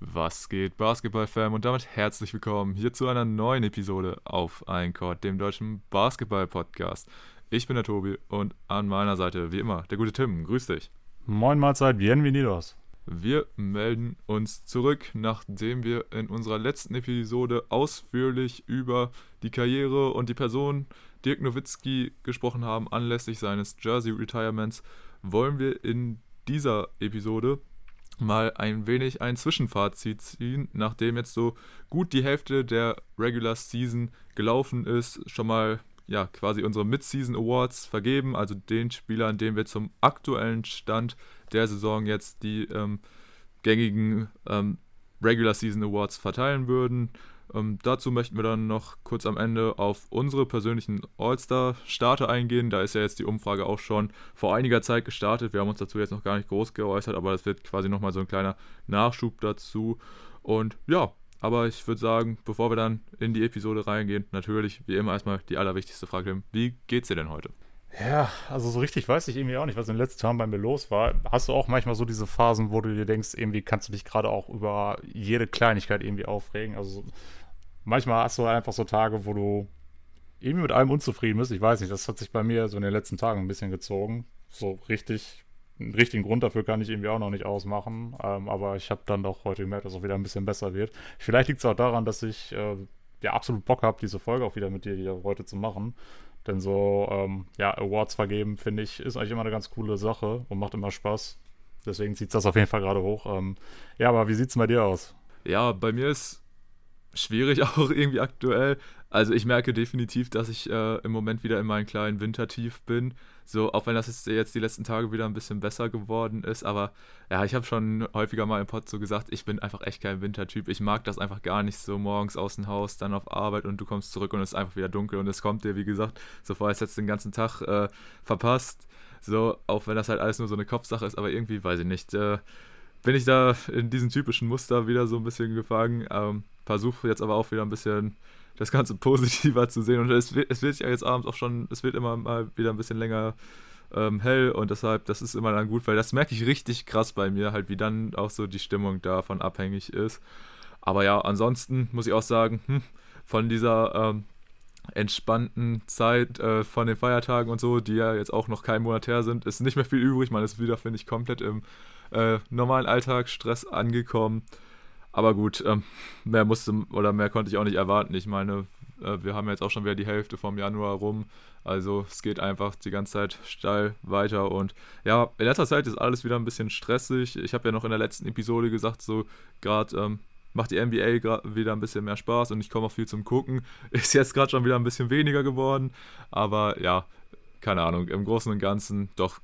Was geht, Basketball-Fan? Und damit herzlich willkommen hier zu einer neuen Episode auf Eincord, dem deutschen Basketball-Podcast. Ich bin der Tobi und an meiner Seite, wie immer, der gute Tim. Grüß dich. Moin Mahlzeit, bienvenidos. Wir melden uns zurück, nachdem wir in unserer letzten Episode ausführlich über die Karriere und die Person Dirk Nowitzki gesprochen haben, anlässlich seines Jersey-Retirements, wollen wir in dieser Episode mal ein wenig ein Zwischenfazit ziehen, nachdem jetzt so gut die Hälfte der Regular Season gelaufen ist, schon mal ja quasi unsere Mid-Season Awards vergeben, also den Spielern, denen wir zum aktuellen Stand der Saison jetzt die ähm, gängigen ähm, Regular Season Awards verteilen würden. Ähm, dazu möchten wir dann noch kurz am Ende auf unsere persönlichen All-Star-Starter eingehen. Da ist ja jetzt die Umfrage auch schon vor einiger Zeit gestartet. Wir haben uns dazu jetzt noch gar nicht groß geäußert, aber es wird quasi nochmal so ein kleiner Nachschub dazu. Und ja, aber ich würde sagen, bevor wir dann in die Episode reingehen, natürlich wie immer erstmal die allerwichtigste Frage: Wie geht's dir denn heute? Ja, also so richtig weiß ich irgendwie auch nicht, was in den letzten Tagen bei mir los war. Hast du auch manchmal so diese Phasen, wo du dir denkst, irgendwie kannst du dich gerade auch über jede Kleinigkeit irgendwie aufregen? Also manchmal hast du einfach so Tage, wo du irgendwie mit allem unzufrieden bist. Ich weiß nicht, das hat sich bei mir so in den letzten Tagen ein bisschen gezogen. So richtig, einen richtigen Grund dafür kann ich irgendwie auch noch nicht ausmachen. Ähm, aber ich habe dann doch heute gemerkt, dass es auch wieder ein bisschen besser wird. Vielleicht liegt es auch daran, dass ich äh, ja absolut Bock habe, diese Folge auch wieder mit dir hier heute zu machen. Denn so, ähm, ja, Awards vergeben, finde ich, ist eigentlich immer eine ganz coole Sache und macht immer Spaß. Deswegen zieht das auf jeden Fall gerade hoch. Ähm, ja, aber wie sieht es bei dir aus? Ja, bei mir ist schwierig auch irgendwie aktuell. Also ich merke definitiv, dass ich äh, im Moment wieder in meinem kleinen Wintertief bin. So, auch wenn das jetzt, die letzten Tage wieder ein bisschen besser geworden ist. Aber ja, ich habe schon häufiger mal im Pod so gesagt, ich bin einfach echt kein Wintertyp. Ich mag das einfach gar nicht so morgens aus dem Haus, dann auf Arbeit und du kommst zurück und es ist einfach wieder dunkel und es kommt dir, wie gesagt, so vor, als hättest du den ganzen Tag äh, verpasst. So, auch wenn das halt alles nur so eine Kopfsache ist, aber irgendwie, weiß ich nicht, äh, bin ich da in diesem typischen Muster wieder so ein bisschen gefangen. Ähm, versuche jetzt aber auch wieder ein bisschen das Ganze positiver zu sehen. Und es wird, es wird ja jetzt abends auch schon, es wird immer mal wieder ein bisschen länger ähm, hell und deshalb, das ist immer dann gut, weil das merke ich richtig krass bei mir, halt wie dann auch so die Stimmung davon abhängig ist. Aber ja, ansonsten muss ich auch sagen, hm, von dieser ähm, entspannten Zeit äh, von den Feiertagen und so, die ja jetzt auch noch kein Monat her sind, ist nicht mehr viel übrig. Man ist wieder, finde ich, komplett im äh, normalen Alltagsstress angekommen. Aber gut, ähm, mehr musste oder mehr konnte ich auch nicht erwarten. Ich meine, äh, wir haben jetzt auch schon wieder die Hälfte vom Januar rum. Also es geht einfach die ganze Zeit steil weiter. Und ja, in letzter Zeit ist alles wieder ein bisschen stressig. Ich habe ja noch in der letzten Episode gesagt, so gerade ähm, macht die NBA wieder ein bisschen mehr Spaß und ich komme auch viel zum Gucken. Ist jetzt gerade schon wieder ein bisschen weniger geworden. Aber ja, keine Ahnung, im Großen und Ganzen doch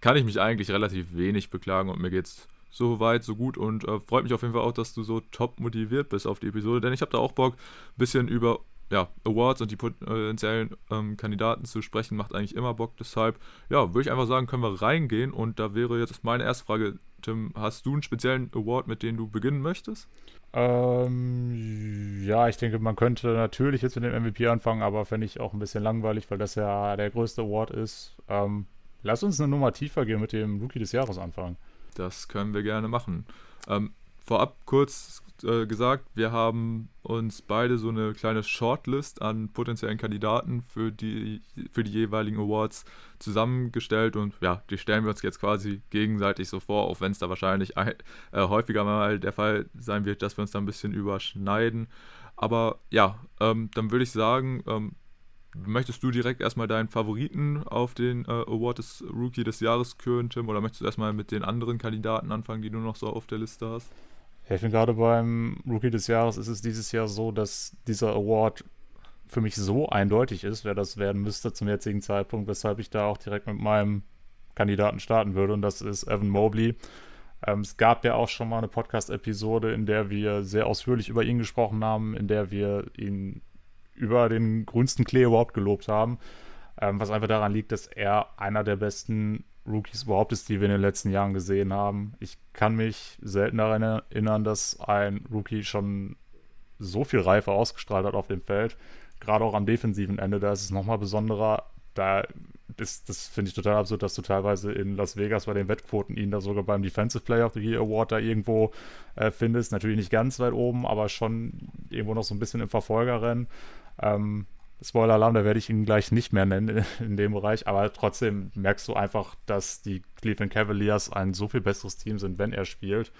kann ich mich eigentlich relativ wenig beklagen und mir geht's so weit, so gut und äh, freut mich auf jeden Fall auch, dass du so top motiviert bist auf die Episode, denn ich habe da auch Bock, ein bisschen über ja, Awards und die potenziellen ähm, Kandidaten zu sprechen, macht eigentlich immer Bock. Deshalb, ja, würde ich einfach sagen, können wir reingehen. Und da wäre jetzt meine erste Frage, Tim, hast du einen speziellen Award, mit dem du beginnen möchtest? Ähm, ja, ich denke, man könnte natürlich jetzt mit dem MVP anfangen, aber fände ich auch ein bisschen langweilig, weil das ja der größte Award ist. Ähm, lass uns eine Nummer tiefer gehen mit dem Rookie des Jahres anfangen. Das können wir gerne machen. Ähm, vorab kurz äh, gesagt, wir haben uns beide so eine kleine Shortlist an potenziellen Kandidaten für die, für die jeweiligen Awards zusammengestellt und ja, die stellen wir uns jetzt quasi gegenseitig so vor, auch wenn es da wahrscheinlich ein, äh, häufiger mal der Fall sein wird, dass wir uns da ein bisschen überschneiden. Aber ja, ähm, dann würde ich sagen, ähm, Möchtest du direkt erstmal deinen Favoriten auf den äh, Award des Rookie des Jahres küren, Tim? Oder möchtest du erstmal mit den anderen Kandidaten anfangen, die du noch so auf der Liste hast? Ja, ich finde gerade beim Rookie des Jahres ist es dieses Jahr so, dass dieser Award für mich so eindeutig ist, wer das werden müsste zum jetzigen Zeitpunkt, weshalb ich da auch direkt mit meinem Kandidaten starten würde. Und das ist Evan Mobley. Ähm, es gab ja auch schon mal eine Podcast-Episode, in der wir sehr ausführlich über ihn gesprochen haben, in der wir ihn über den grünsten Klee überhaupt gelobt haben. Ähm, was einfach daran liegt, dass er einer der besten Rookies überhaupt ist, die wir in den letzten Jahren gesehen haben. Ich kann mich selten daran erinnern, dass ein Rookie schon so viel Reife ausgestrahlt hat auf dem Feld. Gerade auch am defensiven Ende, da ist es nochmal besonderer. Da das, das finde ich total absurd, dass du teilweise in Las Vegas bei den Wettquoten ihn da sogar beim Defensive Player of the Year Award da irgendwo äh, findest. Natürlich nicht ganz weit oben, aber schon irgendwo noch so ein bisschen im Verfolgerrennen. Ähm, Spoiler-Alarm, da werde ich ihn gleich nicht mehr nennen in dem Bereich, aber trotzdem merkst du einfach, dass die Cleveland Cavaliers ein so viel besseres Team sind, wenn er spielt.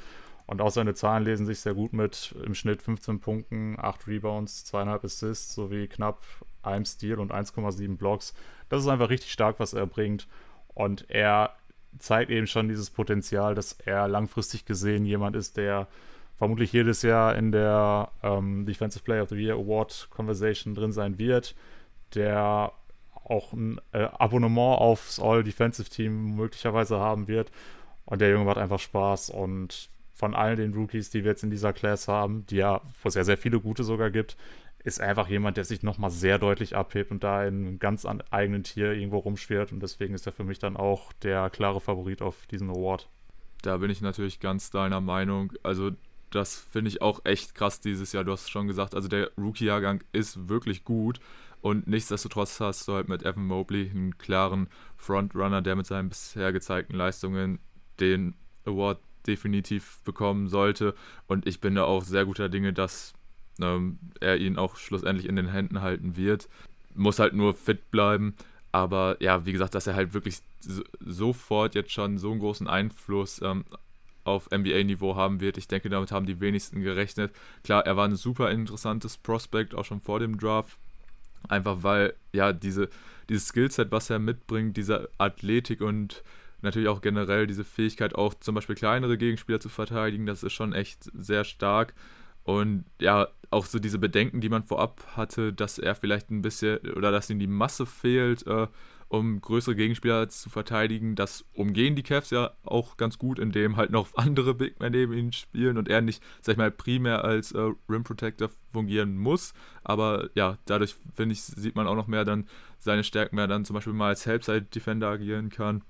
Und auch seine Zahlen lesen sich sehr gut mit im Schnitt 15 Punkten, 8 Rebounds, 2,5 Assists sowie knapp 1 Steal und 1,7 Blocks. Das ist einfach richtig stark, was er bringt. Und er zeigt eben schon dieses Potenzial, dass er langfristig gesehen jemand ist, der vermutlich jedes Jahr in der ähm, Defensive Player of the Year Award Conversation drin sein wird, der auch ein äh, Abonnement aufs All-Defensive Team möglicherweise haben wird. Und der Junge macht einfach Spaß und von all den Rookies, die wir jetzt in dieser Class haben, die ja, wo es ja sehr viele gute sogar gibt, ist einfach jemand, der sich nochmal sehr deutlich abhebt und da in einem ganz eigenen Tier irgendwo rumschwirrt. Und deswegen ist er für mich dann auch der klare Favorit auf diesen Award. Da bin ich natürlich ganz deiner Meinung. Also das finde ich auch echt krass dieses Jahr. Du hast schon gesagt, also der Rookie-Jahrgang ist wirklich gut. Und nichtsdestotrotz hast du halt mit Evan Mobley einen klaren Frontrunner, der mit seinen bisher gezeigten Leistungen den Award definitiv bekommen sollte. Und ich bin da auch sehr guter Dinge, dass ähm, er ihn auch schlussendlich in den Händen halten wird. Muss halt nur fit bleiben. Aber ja, wie gesagt, dass er halt wirklich so, sofort jetzt schon so einen großen Einfluss ähm, auf NBA-Niveau haben wird. Ich denke, damit haben die wenigsten gerechnet. Klar, er war ein super interessantes Prospect, auch schon vor dem Draft. Einfach weil, ja, diese, dieses Skillset, was er mitbringt, diese Athletik und natürlich auch generell diese Fähigkeit, auch zum Beispiel kleinere Gegenspieler zu verteidigen, das ist schon echt sehr stark. Und ja, auch so diese Bedenken, die man vorab hatte, dass er vielleicht ein bisschen oder dass ihm die Masse fehlt, äh, um größere Gegenspieler zu verteidigen. Das umgehen die Cavs ja auch ganz gut, indem halt noch andere Big Men neben ihnen spielen und er nicht, sag ich mal, primär als äh, Rim Protector fungieren muss. Aber ja, dadurch, finde ich, sieht man auch noch mehr dann seine Stärken, mehr dann zum Beispiel mal als Helpside Defender agieren kann.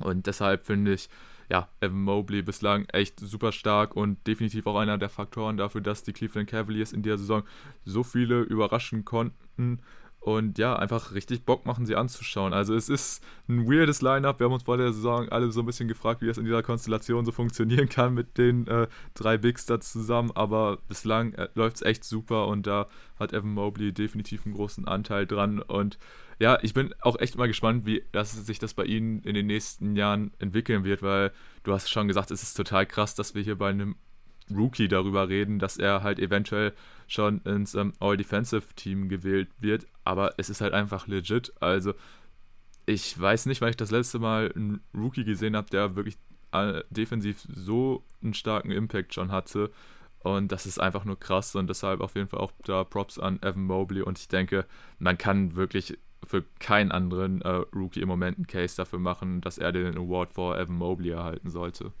Und deshalb finde ich, ja, Evan Mobley bislang echt super stark und definitiv auch einer der Faktoren dafür, dass die Cleveland Cavaliers in dieser Saison so viele überraschen konnten und ja, einfach richtig Bock machen, sie anzuschauen. Also es ist ein weirdes Line-Up. Wir haben uns vor der Saison alle so ein bisschen gefragt, wie das in dieser Konstellation so funktionieren kann mit den äh, drei Bigs da zusammen. Aber bislang äh, läuft es echt super und da hat Evan Mobley definitiv einen großen Anteil dran. Und ja, ich bin auch echt mal gespannt, wie das, sich das bei Ihnen in den nächsten Jahren entwickeln wird, weil du hast schon gesagt, es ist total krass, dass wir hier bei einem Rookie darüber reden, dass er halt eventuell schon ins ähm, All-Defensive-Team gewählt wird, aber es ist halt einfach legit. Also ich weiß nicht, weil ich das letzte Mal einen Rookie gesehen habe, der wirklich äh, defensiv so einen starken Impact schon hatte. Und das ist einfach nur krass und deshalb auf jeden Fall auch da Props an Evan Mobley. Und ich denke, man kann wirklich für keinen anderen äh, Rookie im Moment einen Case dafür machen, dass er den Award vor Evan Mobley erhalten sollte.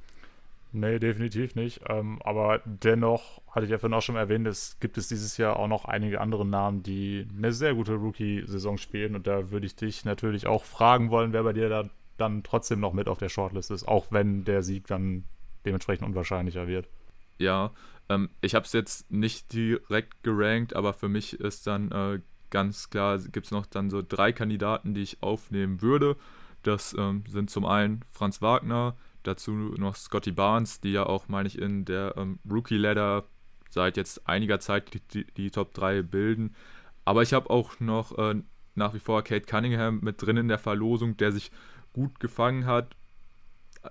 Nee, definitiv nicht. Ähm, aber dennoch, hatte ich ja vorhin auch schon erwähnt, es gibt es dieses Jahr auch noch einige andere Namen, die eine sehr gute Rookie-Saison spielen. Und da würde ich dich natürlich auch fragen wollen, wer bei dir da dann trotzdem noch mit auf der Shortlist ist, auch wenn der Sieg dann dementsprechend unwahrscheinlicher wird. Ja, ähm, ich habe es jetzt nicht direkt gerankt, aber für mich ist dann äh, ganz klar, gibt es noch dann so drei Kandidaten, die ich aufnehmen würde. Das ähm, sind zum einen Franz Wagner, Dazu noch Scotty Barnes, die ja auch, meine ich, in der ähm, Rookie-Ladder seit jetzt einiger Zeit die, die, die Top 3 bilden. Aber ich habe auch noch äh, nach wie vor Kate Cunningham mit drin in der Verlosung, der sich gut gefangen hat,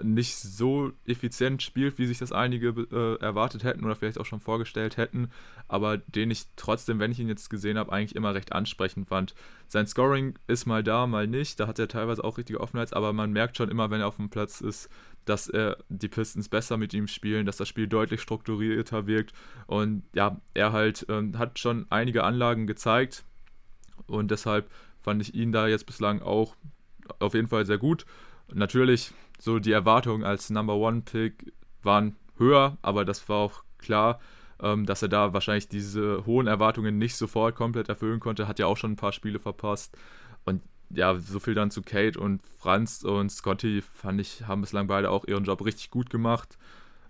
nicht so effizient spielt, wie sich das einige äh, erwartet hätten oder vielleicht auch schon vorgestellt hätten, aber den ich trotzdem, wenn ich ihn jetzt gesehen habe, eigentlich immer recht ansprechend fand. Sein Scoring ist mal da, mal nicht, da hat er teilweise auch richtige Offenheit, aber man merkt schon immer, wenn er auf dem Platz ist, dass er die Pistons besser mit ihm spielen, dass das Spiel deutlich strukturierter wirkt und ja, er halt äh, hat schon einige Anlagen gezeigt und deshalb fand ich ihn da jetzt bislang auch auf jeden Fall sehr gut. Natürlich so die Erwartungen als Number One Pick waren höher, aber das war auch klar, ähm, dass er da wahrscheinlich diese hohen Erwartungen nicht sofort komplett erfüllen konnte. Hat ja auch schon ein paar Spiele verpasst. Und ja, so viel dann zu Kate und Franz und Scotty fand ich, haben bislang beide auch ihren Job richtig gut gemacht.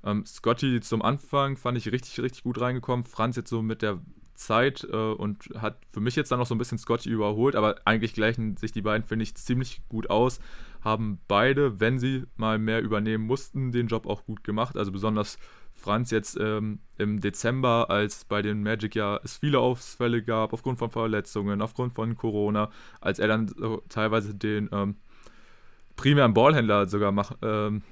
Ähm, Scotty zum Anfang fand ich richtig, richtig gut reingekommen. Franz jetzt so mit der Zeit äh, und hat für mich jetzt dann noch so ein bisschen Scotty überholt, aber eigentlich gleichen sich die beiden, finde ich, ziemlich gut aus. Haben beide, wenn sie mal mehr übernehmen mussten, den Job auch gut gemacht. Also besonders Franz jetzt ähm, im Dezember, als bei den Magic ja es viele Ausfälle gab, aufgrund von Verletzungen, aufgrund von Corona, als er dann so teilweise den ähm, primären Ballhändler sogar mach, ähm,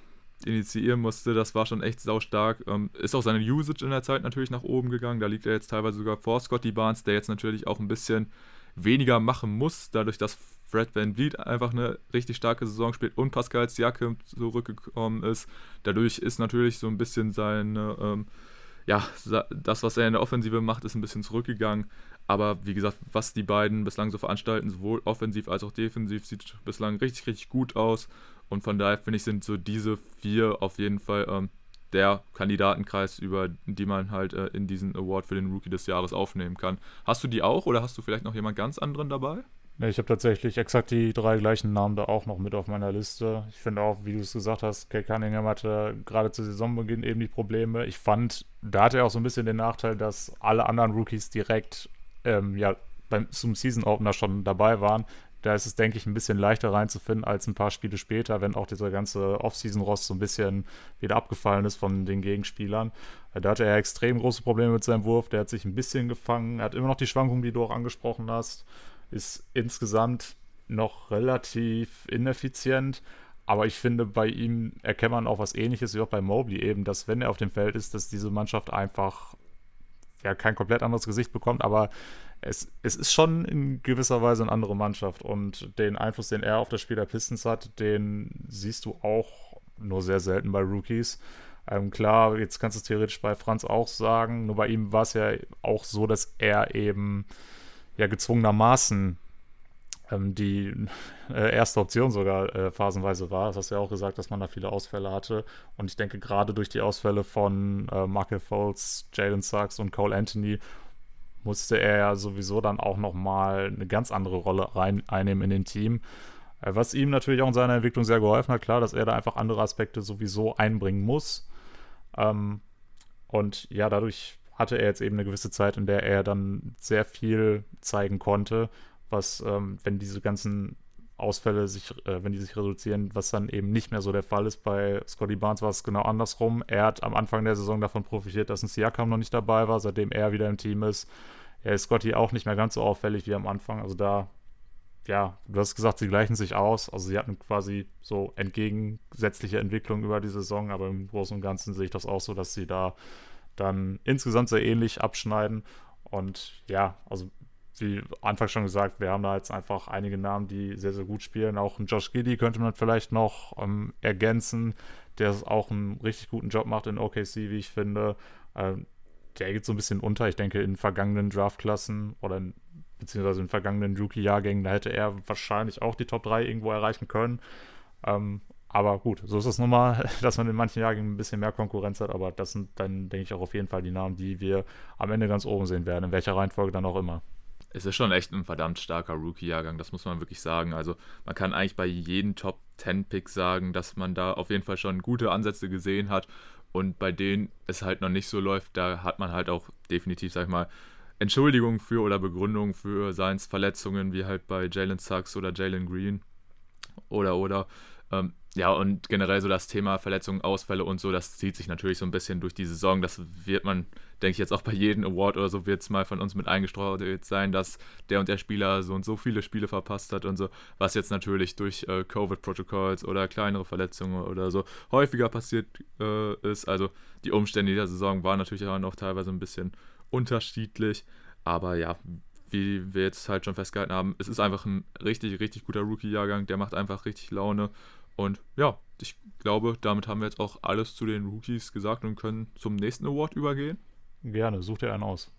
initiieren musste, das war schon echt saustark. Ähm, ist auch seine Usage in der Zeit natürlich nach oben gegangen. Da liegt er jetzt teilweise sogar vor Scotty Barnes, der jetzt natürlich auch ein bisschen weniger machen muss, dadurch, dass Fred Van Vliet einfach eine richtig starke Saison spielt und Pascal Siakam zurückgekommen ist. Dadurch ist natürlich so ein bisschen seine, ähm, ja, das, was er in der Offensive macht, ist ein bisschen zurückgegangen. Aber wie gesagt, was die beiden bislang so veranstalten, sowohl offensiv als auch defensiv, sieht bislang richtig, richtig gut aus. Und von daher finde ich, sind so diese vier auf jeden Fall ähm, der Kandidatenkreis, über die man halt äh, in diesen Award für den Rookie des Jahres aufnehmen kann. Hast du die auch oder hast du vielleicht noch jemand ganz anderen dabei? Ne, ich habe tatsächlich exakt die drei gleichen Namen da auch noch mit auf meiner Liste. Ich finde auch, wie du es gesagt hast, Kay Cunningham hatte gerade zu Saisonbeginn eben die Probleme. Ich fand, da hatte er auch so ein bisschen den Nachteil, dass alle anderen Rookies direkt ähm, ja, beim, zum Season Opener schon dabei waren. Da ist es, denke ich, ein bisschen leichter reinzufinden als ein paar Spiele später, wenn auch dieser ganze Off-Season-Rost so ein bisschen wieder abgefallen ist von den Gegenspielern. Da hatte er extrem große Probleme mit seinem Wurf. Der hat sich ein bisschen gefangen. Er hat immer noch die Schwankungen, die du auch angesprochen hast. Ist insgesamt noch relativ ineffizient. Aber ich finde, bei ihm erkennt man auch was ähnliches wie auch bei Mobley eben, dass wenn er auf dem Feld ist, dass diese Mannschaft einfach ja kein komplett anderes Gesicht bekommt, aber es, es ist schon in gewisser Weise eine andere Mannschaft und den Einfluss, den er auf das Spiel der Pistons hat, den siehst du auch nur sehr selten bei Rookies. Ähm, klar, jetzt kannst du es theoretisch bei Franz auch sagen, nur bei ihm war es ja auch so, dass er eben ja gezwungenermaßen ähm, die äh, erste Option sogar äh, phasenweise war. Das hast du ja auch gesagt, dass man da viele Ausfälle hatte. Und ich denke, gerade durch die Ausfälle von äh, Michael Foles, Jalen Sachs und Cole Anthony musste er ja sowieso dann auch nochmal eine ganz andere Rolle rein, einnehmen in den Team. Äh, was ihm natürlich auch in seiner Entwicklung sehr geholfen hat, klar, dass er da einfach andere Aspekte sowieso einbringen muss. Ähm, und ja, dadurch hatte er jetzt eben eine gewisse Zeit, in der er dann sehr viel zeigen konnte, was, ähm, wenn diese ganzen Ausfälle sich, äh, wenn die sich reduzieren, was dann eben nicht mehr so der Fall ist. Bei Scotty Barnes war es genau andersrum. Er hat am Anfang der Saison davon profitiert, dass ein Siakam noch nicht dabei war, seitdem er wieder im Team ist. Er ist Scotty auch nicht mehr ganz so auffällig wie am Anfang. Also da, ja, du hast gesagt, sie gleichen sich aus. Also sie hatten quasi so entgegensätzliche Entwicklungen über die Saison, aber im Großen und Ganzen sehe ich das auch so, dass sie da dann insgesamt sehr ähnlich abschneiden. Und ja, also wie Anfang schon gesagt, wir haben da jetzt einfach einige Namen, die sehr, sehr gut spielen. Auch ein Josh Giddy könnte man vielleicht noch ähm, ergänzen, der auch einen richtig guten Job macht in OKC, wie ich finde. Ähm, der geht so ein bisschen unter. Ich denke, in vergangenen Draftklassen oder in, beziehungsweise in vergangenen Rookie-Jahrgängen, da hätte er wahrscheinlich auch die Top 3 irgendwo erreichen können. Ähm, aber gut, so ist es nun mal, dass man in manchen Jahrgängen ein bisschen mehr Konkurrenz hat. Aber das sind dann, denke ich, auch auf jeden Fall die Namen, die wir am Ende ganz oben sehen werden, in welcher Reihenfolge dann auch immer es ist schon echt ein verdammt starker Rookie-Jahrgang, das muss man wirklich sagen. Also man kann eigentlich bei jedem Top 10-Pick sagen, dass man da auf jeden Fall schon gute Ansätze gesehen hat. Und bei denen es halt noch nicht so läuft, da hat man halt auch definitiv, sag ich mal, Entschuldigungen für oder Begründungen für Seins Verletzungen, wie halt bei Jalen Sachs oder Jalen Green. Oder, oder. Ähm, ja, und generell so das Thema Verletzungen, Ausfälle und so, das zieht sich natürlich so ein bisschen durch die Saison. Das wird man, denke ich, jetzt auch bei jedem Award oder so, wird es mal von uns mit eingestreut sein, dass der und der Spieler so und so viele Spiele verpasst hat und so, was jetzt natürlich durch äh, Covid-Protokolls oder kleinere Verletzungen oder so häufiger passiert äh, ist. Also die Umstände dieser Saison waren natürlich auch noch teilweise ein bisschen unterschiedlich. Aber ja, wie wir jetzt halt schon festgehalten haben, es ist einfach ein richtig, richtig guter Rookie-Jahrgang. Der macht einfach richtig Laune. Und ja, ich glaube, damit haben wir jetzt auch alles zu den Rookies gesagt und können zum nächsten Award übergehen. Gerne, such dir einen aus.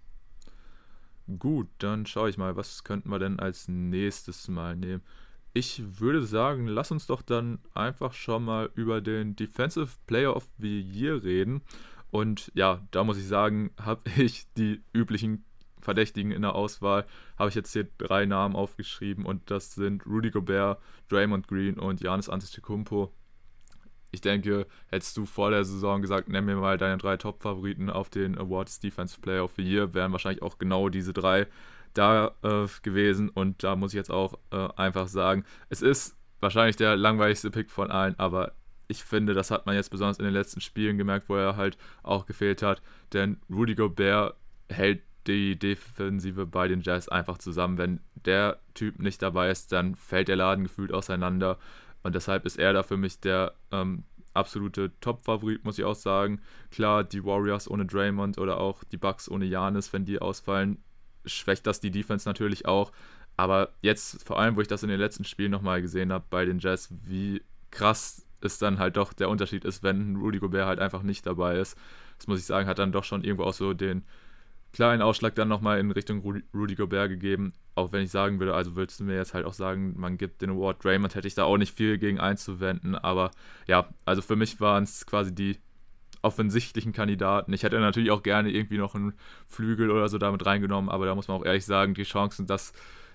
Gut, dann schaue ich mal, was könnten wir denn als nächstes mal nehmen. Ich würde sagen, lass uns doch dann einfach schon mal über den Defensive Player of the Year reden. Und ja, da muss ich sagen, habe ich die üblichen Verdächtigen in der Auswahl habe ich jetzt hier drei Namen aufgeschrieben und das sind Rudy Gobert, Draymond Green und Janis Antetokounmpo. ich denke, hättest du vor der Saison gesagt, nenn mir mal deine drei Top-Favoriten auf den Awards Defensive Player of the Year, wären wahrscheinlich auch genau diese drei da äh, gewesen. Und da muss ich jetzt auch äh, einfach sagen, es ist wahrscheinlich der langweiligste Pick von allen, aber ich finde, das hat man jetzt besonders in den letzten Spielen gemerkt, wo er halt auch gefehlt hat. Denn Rudy Gobert hält die Defensive bei den Jazz einfach zusammen. Wenn der Typ nicht dabei ist, dann fällt der Laden gefühlt auseinander. Und deshalb ist er da für mich der ähm, absolute Top-Favorit, muss ich auch sagen. Klar, die Warriors ohne Draymond oder auch die Bucks ohne Janis, wenn die ausfallen, schwächt das die Defense natürlich auch. Aber jetzt, vor allem, wo ich das in den letzten Spielen nochmal gesehen habe bei den Jazz, wie krass es dann halt doch der Unterschied ist, wenn Rudy Gobert halt einfach nicht dabei ist. Das muss ich sagen, hat dann doch schon irgendwo auch so den kleinen Ausschlag dann nochmal in Richtung Rudy Gobert gegeben. Auch wenn ich sagen würde, also würdest du mir jetzt halt auch sagen, man gibt den Award Draymond, hätte ich da auch nicht viel gegen einzuwenden. Aber ja, also für mich waren es quasi die offensichtlichen Kandidaten. Ich hätte natürlich auch gerne irgendwie noch einen Flügel oder so damit reingenommen, aber da muss man auch ehrlich sagen, die Chancen, dass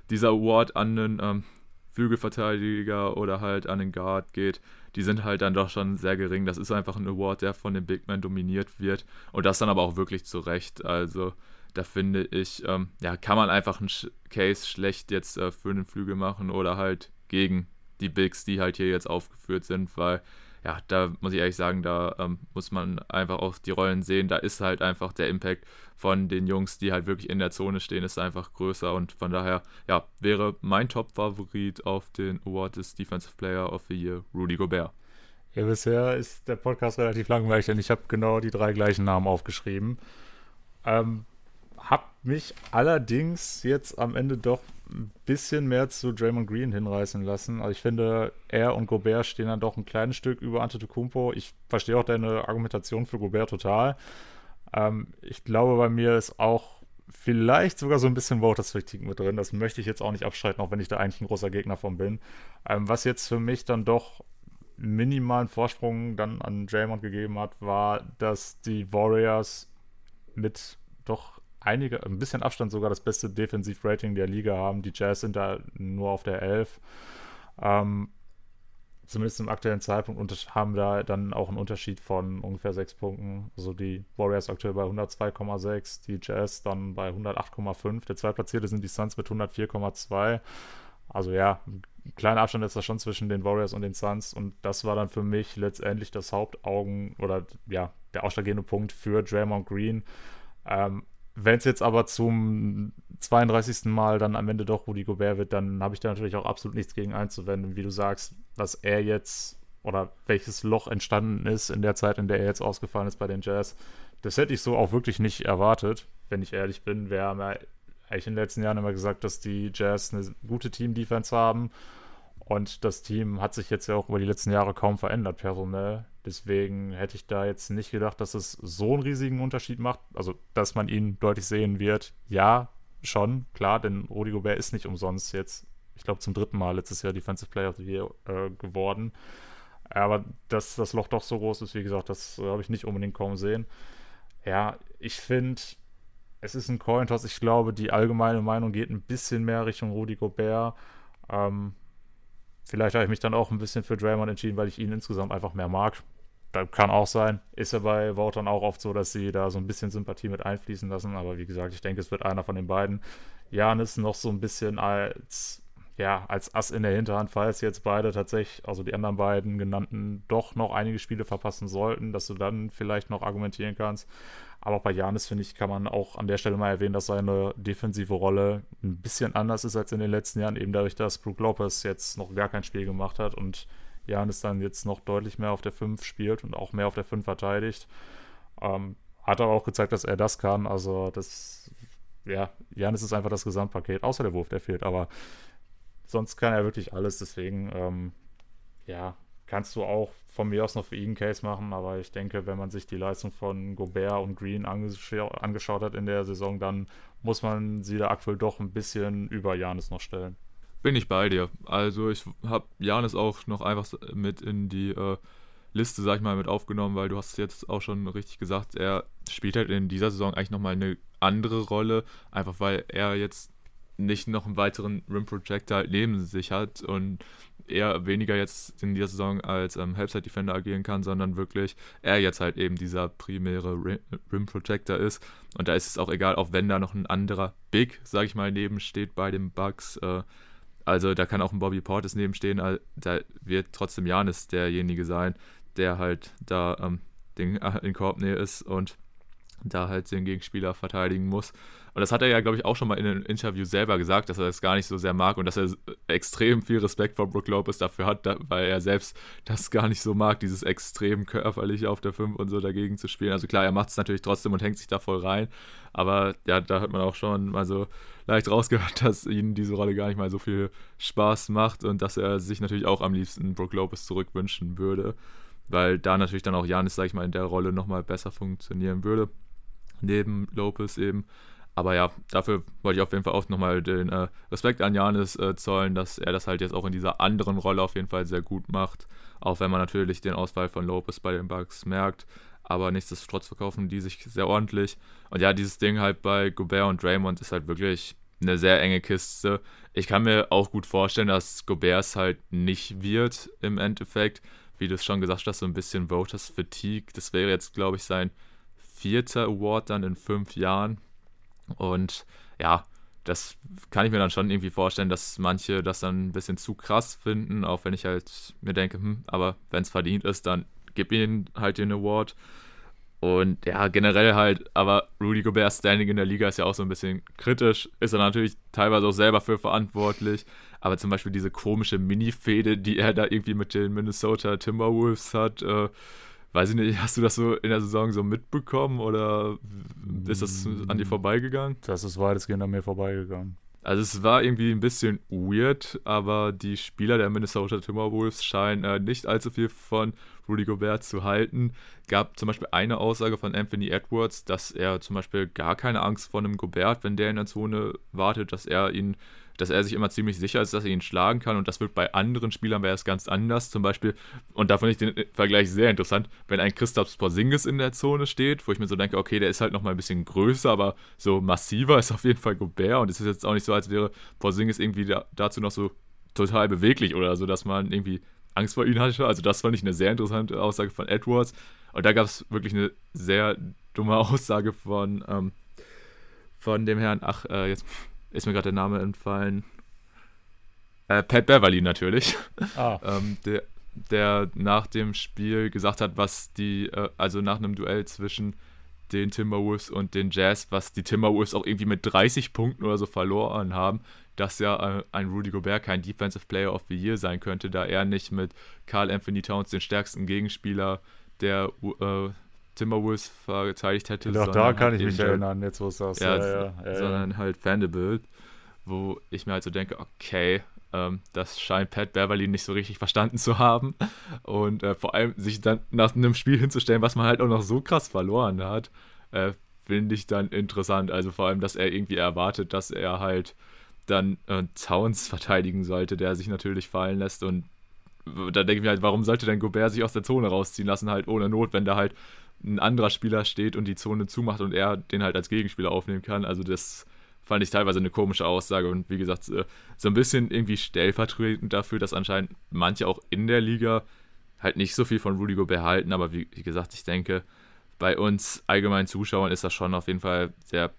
dieser Award an einen ähm, Flügelverteidiger oder halt an den Guard geht, die sind halt dann doch schon sehr gering. Das ist einfach ein Award, der von den Big Men dominiert wird und das dann aber auch wirklich zu Recht. Also da finde ich, ähm, ja, kann man einfach einen Case schlecht jetzt äh, für einen Flügel machen oder halt gegen die Bigs, die halt hier jetzt aufgeführt sind, weil ja, da muss ich ehrlich sagen, da ähm, muss man einfach auch die Rollen sehen. Da ist halt einfach der Impact von den Jungs, die halt wirklich in der Zone stehen, ist einfach größer und von daher, ja, wäre mein Top-Favorit auf den Award des Defensive Player of the Year Rudy Gobert. Ja, bisher ist der Podcast relativ langweilig, denn ich habe genau die drei gleichen Namen aufgeschrieben. Ähm, hab mich allerdings jetzt am Ende doch ein bisschen mehr zu Draymond Green hinreißen lassen. Also ich finde, er und Gobert stehen dann doch ein kleines Stück über Antetokounmpo. Ich verstehe auch deine Argumentation für Gobert total. Ähm, ich glaube, bei mir ist auch vielleicht sogar so ein bisschen Voters-Kritik mit drin. Das möchte ich jetzt auch nicht abstreiten, auch wenn ich da eigentlich ein großer Gegner von bin. Ähm, was jetzt für mich dann doch minimalen Vorsprung dann an Draymond gegeben hat, war, dass die Warriors mit doch einige, ein bisschen Abstand sogar das beste Defensiv-Rating der Liga haben. Die Jazz sind da nur auf der 11. Ähm, zumindest im aktuellen Zeitpunkt und haben da dann auch einen Unterschied von ungefähr sechs Punkten. Also die Warriors aktuell bei 102,6, die Jazz dann bei 108,5. Der Zweitplatzierte sind die Suns mit 104,2. Also ja, ein kleiner Abstand ist da schon zwischen den Warriors und den Suns und das war dann für mich letztendlich das Hauptaugen oder ja, der ausschlaggebende Punkt für Draymond Green. Ähm, wenn es jetzt aber zum 32. Mal dann am Ende doch Rudi Gobert wird, dann habe ich da natürlich auch absolut nichts gegen einzuwenden. Wie du sagst, was er jetzt oder welches Loch entstanden ist in der Zeit, in der er jetzt ausgefallen ist bei den Jazz, das hätte ich so auch wirklich nicht erwartet, wenn ich ehrlich bin. Wir haben ja eigentlich in den letzten Jahren immer gesagt, dass die Jazz eine gute Team-Defense haben. Und das Team hat sich jetzt ja auch über die letzten Jahre kaum verändert personell. Deswegen hätte ich da jetzt nicht gedacht, dass es so einen riesigen Unterschied macht. Also, dass man ihn deutlich sehen wird. Ja, schon, klar, denn Rudi Gobert ist nicht umsonst jetzt, ich glaube, zum dritten Mal letztes Jahr Defensive Player of the Year äh, geworden. Aber dass das Loch doch so groß ist, wie gesagt, das äh, habe ich nicht unbedingt kaum sehen. Ja, ich finde, es ist ein Cointoss. Ich glaube, die allgemeine Meinung geht ein bisschen mehr Richtung Rudi Gobert. Ähm, Vielleicht habe ich mich dann auch ein bisschen für Draymond entschieden, weil ich ihn insgesamt einfach mehr mag. Das kann auch sein. Ist ja bei Votern auch oft so, dass sie da so ein bisschen Sympathie mit einfließen lassen. Aber wie gesagt, ich denke, es wird einer von den beiden. Janis noch so ein bisschen als, ja, als Ass in der Hinterhand, falls jetzt beide tatsächlich, also die anderen beiden genannten, doch noch einige Spiele verpassen sollten, dass du dann vielleicht noch argumentieren kannst. Aber auch bei Janis, finde ich, kann man auch an der Stelle mal erwähnen, dass seine defensive Rolle ein bisschen anders ist als in den letzten Jahren, eben dadurch, dass Brook Lopez jetzt noch gar kein Spiel gemacht hat und Janis dann jetzt noch deutlich mehr auf der 5 spielt und auch mehr auf der 5 verteidigt. Ähm, hat aber auch gezeigt, dass er das kann. Also das, ja, Janis ist einfach das Gesamtpaket, außer der Wurf, der fehlt. Aber sonst kann er wirklich alles. Deswegen, ähm, ja, kannst du auch von mir aus noch für ihn Case machen, aber ich denke, wenn man sich die Leistung von Gobert und Green angescha angeschaut hat in der Saison, dann muss man sie da aktuell doch ein bisschen über Janis noch stellen. Bin ich bei dir. Also ich habe Janis auch noch einfach mit in die äh, Liste, sag ich mal, mit aufgenommen, weil du hast es jetzt auch schon richtig gesagt, er spielt halt in dieser Saison eigentlich nochmal eine andere Rolle, einfach weil er jetzt nicht noch einen weiteren Rim Projector neben sich hat und eher weniger jetzt in dieser Saison als ähm, Helpside Defender agieren kann, sondern wirklich er jetzt halt eben dieser primäre Rim Projector ist. Und da ist es auch egal, auch wenn da noch ein anderer Big, sag ich mal, nebensteht bei den Bugs. Äh, also da kann auch ein Bobby Portis nebenstehen, da wird trotzdem Janis derjenige sein, der halt da ähm, den, äh, in Korbnähe ist und da halt den Gegenspieler verteidigen muss. Und das hat er ja, glaube ich, auch schon mal in einem Interview selber gesagt, dass er das gar nicht so sehr mag und dass er extrem viel Respekt vor Brook Lopez dafür hat, da, weil er selbst das gar nicht so mag, dieses extrem körperliche auf der 5 und so dagegen zu spielen. Also klar, er macht es natürlich trotzdem und hängt sich da voll rein, aber ja, da hat man auch schon mal so leicht rausgehört, dass ihm diese Rolle gar nicht mal so viel Spaß macht und dass er sich natürlich auch am liebsten Brook Lopez zurückwünschen würde, weil da natürlich dann auch Janis, sag ich mal, in der Rolle nochmal besser funktionieren würde. Neben Lopez eben. Aber ja, dafür wollte ich auf jeden Fall auch nochmal den äh, Respekt an Janis äh, zollen, dass er das halt jetzt auch in dieser anderen Rolle auf jeden Fall sehr gut macht. Auch wenn man natürlich den Ausfall von Lopez bei den Bugs merkt. Aber nichtsdestotrotz verkaufen die sich sehr ordentlich. Und ja, dieses Ding halt bei Gobert und Draymond ist halt wirklich eine sehr enge Kiste. Ich kann mir auch gut vorstellen, dass Gobert es halt nicht wird im Endeffekt. Wie du es schon gesagt hast, so ein bisschen Voters Fatigue. Das wäre jetzt, glaube ich, sein vierter Award dann in fünf Jahren. Und ja, das kann ich mir dann schon irgendwie vorstellen, dass manche das dann ein bisschen zu krass finden, auch wenn ich halt mir denke, hm, aber wenn es verdient ist, dann gib ihnen halt den Award. Und ja, generell halt, aber Rudy Gobert Standing in der Liga ist ja auch so ein bisschen kritisch, ist er natürlich teilweise auch selber für verantwortlich, aber zum Beispiel diese komische Mini-Fehde, die er da irgendwie mit den Minnesota Timberwolves hat, äh, Weiß ich nicht, hast du das so in der Saison so mitbekommen oder ist das an dir vorbeigegangen? Das ist weitestgehend an mir vorbeigegangen. Also es war irgendwie ein bisschen weird, aber die Spieler der Minnesota Timberwolves scheinen äh, nicht allzu viel von Rudy Gobert zu halten. Gab zum Beispiel eine Aussage von Anthony Edwards, dass er zum Beispiel gar keine Angst vor einem Gobert, wenn der in der Zone wartet, dass er ihn dass er sich immer ziemlich sicher ist, dass er ihn schlagen kann und das wird bei anderen Spielern wäre es ganz anders. Zum Beispiel, und da finde ich den Vergleich sehr interessant, wenn ein Christoph Porzingis in der Zone steht, wo ich mir so denke, okay, der ist halt nochmal ein bisschen größer, aber so massiver ist auf jeden Fall Gobert und es ist jetzt auch nicht so, als wäre Porzingis irgendwie da, dazu noch so total beweglich oder so, dass man irgendwie Angst vor ihm hatte. Also das fand ich eine sehr interessante Aussage von Edwards. Und da gab es wirklich eine sehr dumme Aussage von, ähm, von dem Herrn, ach, äh, jetzt ist mir gerade der Name entfallen. Äh, Pat Beverly natürlich. Ah. ähm, der, der nach dem Spiel gesagt hat, was die, äh, also nach einem Duell zwischen den Timberwolves und den Jazz, was die Timberwolves auch irgendwie mit 30 Punkten oder so verloren haben, dass ja äh, ein Rudy Gobert kein Defensive Player of the Year sein könnte, da er nicht mit Carl Anthony Towns den stärksten Gegenspieler der äh, Timberwolves verteidigt hätte. Doch, da kann halt ich mich erinnern, jetzt wo es das ja, ja, ja, Sondern halt Vanderbilt, wo ich mir halt so denke, okay, ähm, das scheint Pat Beverly nicht so richtig verstanden zu haben. Und äh, vor allem sich dann nach einem Spiel hinzustellen, was man halt auch noch so krass verloren hat, äh, finde ich dann interessant. Also vor allem, dass er irgendwie erwartet, dass er halt dann äh, Towns verteidigen sollte, der sich natürlich fallen lässt und da denke ich mir halt, warum sollte denn Gobert sich aus der Zone rausziehen lassen, halt ohne Not, wenn da halt ein anderer Spieler steht und die Zone zumacht und er den halt als Gegenspieler aufnehmen kann. Also das fand ich teilweise eine komische Aussage und wie gesagt, so ein bisschen irgendwie stellvertretend dafür, dass anscheinend manche auch in der Liga halt nicht so viel von Rudy Gobert halten, aber wie, wie gesagt, ich denke, bei uns allgemeinen Zuschauern ist das schon auf jeden Fall sehr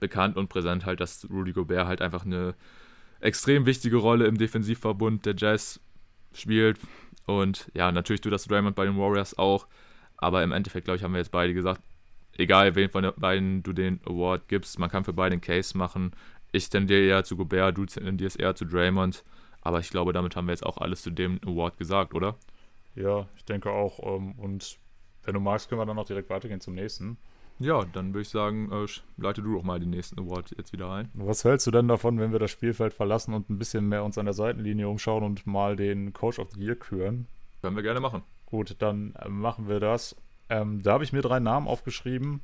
bekannt und präsent halt, dass Rudy Gobert halt einfach eine extrem wichtige Rolle im Defensivverbund der Jazz spielt. Und ja, natürlich tut das Draymond bei den Warriors auch, aber im Endeffekt, glaube ich, haben wir jetzt beide gesagt, egal wen von den beiden du den Award gibst, man kann für beide einen Case machen. Ich tendiere eher zu Gobert, du tendierst eher zu Draymond. Aber ich glaube, damit haben wir jetzt auch alles zu dem Award gesagt, oder? Ja, ich denke auch. Ähm, und wenn du magst, können wir dann auch direkt weitergehen zum nächsten. Ja, dann würde ich sagen, äh, leite du doch mal den nächsten Award jetzt wieder ein. Was hältst du denn davon, wenn wir das Spielfeld verlassen und ein bisschen mehr uns an der Seitenlinie umschauen und mal den Coach of the Year küren? Können wir gerne machen. Gut, dann äh, machen wir das. Ähm, da habe ich mir drei Namen aufgeschrieben.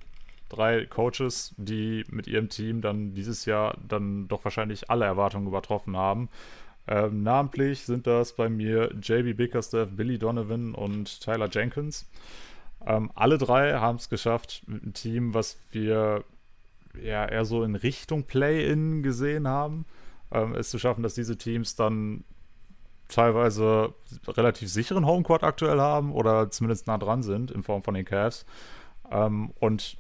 Drei Coaches, die mit ihrem Team dann dieses Jahr dann doch wahrscheinlich alle Erwartungen übertroffen haben. Ähm, namentlich sind das bei mir JB Bickerstaff, Billy Donovan und Tyler Jenkins. Ähm, alle drei haben es geschafft, mit einem Team, was wir ja eher so in Richtung Play-In gesehen haben, ähm, es zu schaffen, dass diese Teams dann teilweise relativ sicheren Homecourt aktuell haben oder zumindest nah dran sind in Form von den Cavs. Ähm, und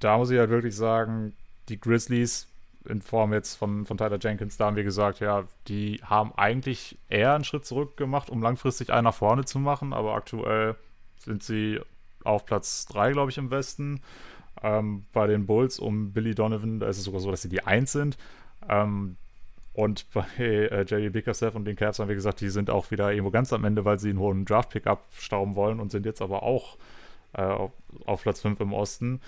da muss ich halt wirklich sagen, die Grizzlies in Form jetzt von, von Tyler Jenkins, da haben wir gesagt, ja, die haben eigentlich eher einen Schritt zurück gemacht, um langfristig einen nach vorne zu machen, aber aktuell sind sie auf Platz 3, glaube ich, im Westen. Ähm, bei den Bulls um Billy Donovan, da ist es sogar so, dass sie die 1 sind. Ähm, und bei äh, Jerry Bickerstaff und den Cavs haben wir gesagt, die sind auch wieder irgendwo ganz am Ende, weil sie einen hohen Draft-Pick abstauben wollen und sind jetzt aber auch äh, auf, auf Platz 5 im Osten.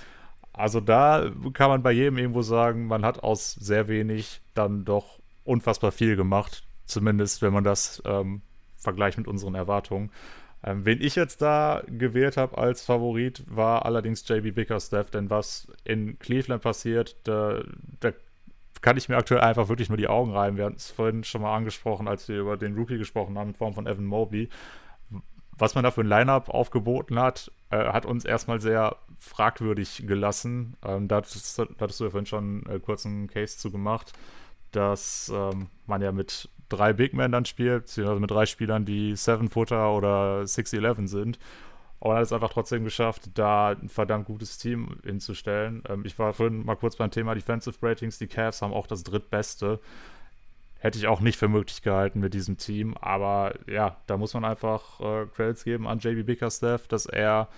Also da kann man bei jedem irgendwo sagen, man hat aus sehr wenig dann doch unfassbar viel gemacht. Zumindest wenn man das ähm, vergleicht mit unseren Erwartungen. Ähm, wen ich jetzt da gewählt habe als Favorit, war allerdings JB Bickerstaff, denn was in Cleveland passiert, da, da kann ich mir aktuell einfach wirklich nur die Augen reiben. Wir hatten es vorhin schon mal angesprochen, als wir über den Rookie gesprochen haben, in Form von Evan Mobley. Was man da für ein Lineup aufgeboten hat, äh, hat uns erstmal sehr fragwürdig gelassen. Ähm, da, hattest, da, hattest, du ja vorhin schon äh, kurz einen Case zu gemacht, dass ähm, man ja mit drei Big Men dann spielt, beziehungsweise mit drei Spielern, die Seven-Footer oder 6'11 sind. Aber man hat es einfach trotzdem geschafft, da ein verdammt gutes Team hinzustellen. Ähm, ich war vorhin mal kurz beim Thema Defensive Ratings. Die Cavs haben auch das drittbeste. Hätte ich auch nicht für möglich gehalten mit diesem Team. Aber ja, da muss man einfach äh, Credits geben an JB Bickerstaff, dass er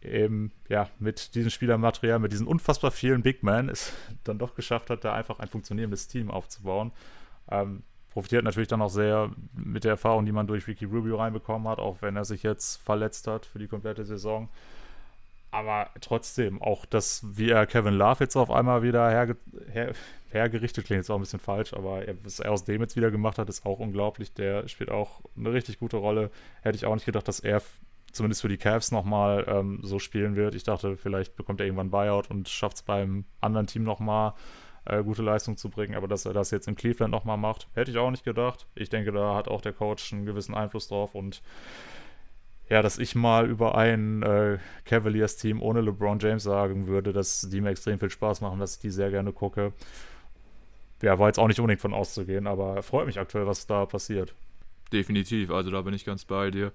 eben ja mit diesem Spielermaterial, mit diesen unfassbar vielen Big Men es dann doch geschafft hat, da einfach ein funktionierendes Team aufzubauen. Ähm, profitiert natürlich dann auch sehr mit der Erfahrung, die man durch Ricky Rubio reinbekommen hat, auch wenn er sich jetzt verletzt hat für die komplette Saison. Aber trotzdem, auch das, wie er Kevin Love jetzt auf einmal wieder herge her hergerichtet, klingt jetzt auch ein bisschen falsch, aber er, was er aus dem jetzt wieder gemacht hat, ist auch unglaublich. Der spielt auch eine richtig gute Rolle. Hätte ich auch nicht gedacht, dass er zumindest für die Cavs nochmal ähm, so spielen wird. Ich dachte, vielleicht bekommt er irgendwann Buyout und schafft es beim anderen Team nochmal äh, gute Leistung zu bringen. Aber dass er das jetzt in Cleveland nochmal macht, hätte ich auch nicht gedacht. Ich denke, da hat auch der Coach einen gewissen Einfluss drauf und ja, dass ich mal über ein äh, Cavaliers-Team ohne LeBron James sagen würde, dass die mir extrem viel Spaß machen, dass ich die sehr gerne gucke. Ja, war jetzt auch nicht unbedingt von auszugehen, aber freut mich aktuell, was da passiert. Definitiv, also da bin ich ganz bei dir.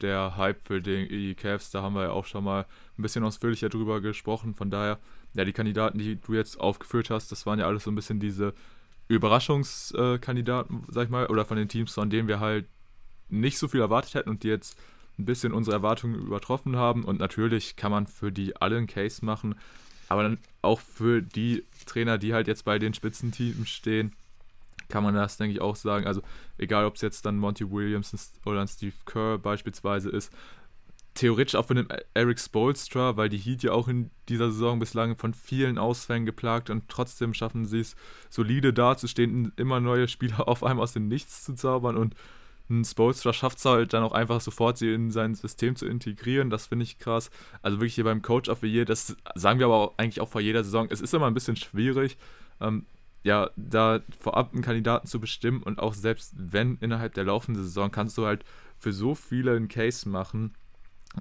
Der Hype für die Cavs, da haben wir ja auch schon mal ein bisschen ausführlicher drüber gesprochen. Von daher ja, die Kandidaten, die du jetzt aufgeführt hast, das waren ja alles so ein bisschen diese Überraschungskandidaten, sag ich mal, oder von den Teams, von denen wir halt nicht so viel erwartet hätten und die jetzt ein bisschen unsere Erwartungen übertroffen haben. Und natürlich kann man für die alle einen Case machen, aber dann auch für die Trainer, die halt jetzt bei den Spitzenteams stehen, kann man das, denke ich, auch sagen. Also egal, ob es jetzt dann Monty Williams oder ein Steve Kerr beispielsweise ist, theoretisch auch von dem Eric Spolstra, weil die Heat ja auch in dieser Saison bislang von vielen Ausfällen geplagt und trotzdem schaffen sie es, solide dazustehen, immer neue Spieler auf einmal aus dem Nichts zu zaubern und ein Spolstra schafft es halt dann auch einfach sofort, sie in sein System zu integrieren. Das finde ich krass. Also wirklich hier beim Coach of the Year, das sagen wir aber auch, eigentlich auch vor jeder Saison. Es ist immer ein bisschen schwierig, ähm, ja, da vorab einen Kandidaten zu bestimmen und auch selbst wenn innerhalb der laufenden Saison kannst du halt für so viele einen Case machen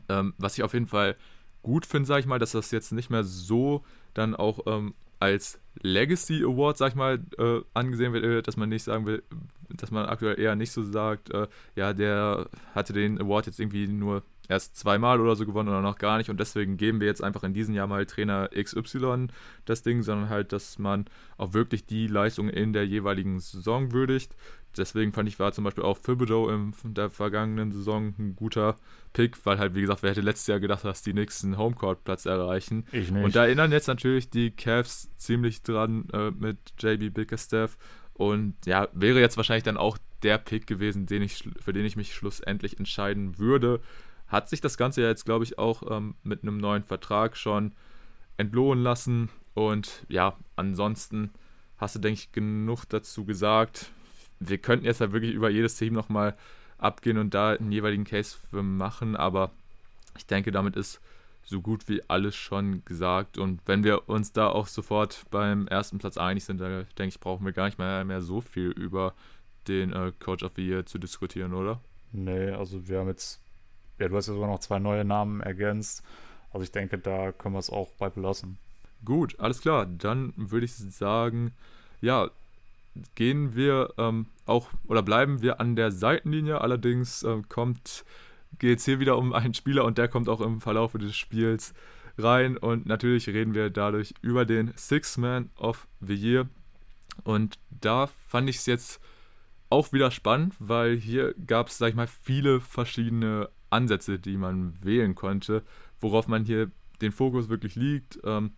ähm, was ich auf jeden Fall gut finde, sage ich mal, dass das jetzt nicht mehr so dann auch ähm, als Legacy Award, sag ich mal, äh, angesehen wird, äh, dass man nicht sagen will, dass man aktuell eher nicht so sagt, äh, ja, der hatte den Award jetzt irgendwie nur erst zweimal oder so gewonnen oder noch gar nicht und deswegen geben wir jetzt einfach in diesem Jahr mal Trainer XY das Ding, sondern halt, dass man auch wirklich die Leistung in der jeweiligen Saison würdigt. Deswegen fand ich, war zum Beispiel auch Thibodeau in der vergangenen Saison ein guter Pick, weil halt, wie gesagt, wer hätte letztes Jahr gedacht, dass die nächsten Homecourt-Platz erreichen. Ich nicht. Und da erinnern jetzt natürlich die Cavs ziemlich dran äh, mit JB Bickerstaff und ja, wäre jetzt wahrscheinlich dann auch der Pick gewesen, den ich, für den ich mich schlussendlich entscheiden würde hat sich das Ganze ja jetzt, glaube ich, auch ähm, mit einem neuen Vertrag schon entlohnen lassen. Und ja, ansonsten hast du, denke ich, genug dazu gesagt. Wir könnten jetzt ja wirklich über jedes Team nochmal abgehen und da einen jeweiligen Case für machen, aber ich denke, damit ist so gut wie alles schon gesagt. Und wenn wir uns da auch sofort beim ersten Platz einig sind, dann denke ich, brauchen wir gar nicht mehr, mehr so viel über den äh, Coach of the Year zu diskutieren, oder? Nee, also wir haben jetzt ja, du hast ja sogar noch zwei neue Namen ergänzt. Also ich denke, da können wir es auch bei belassen. Gut, alles klar. Dann würde ich sagen, ja, gehen wir ähm, auch oder bleiben wir an der Seitenlinie. Allerdings äh, kommt geht es hier wieder um einen Spieler und der kommt auch im Verlauf des Spiels rein. Und natürlich reden wir dadurch über den Six Man of the Year. Und da fand ich es jetzt auch wieder spannend, weil hier gab es, sag ich mal, viele verschiedene Ansätze, die man wählen konnte, worauf man hier den Fokus wirklich liegt. Ähm,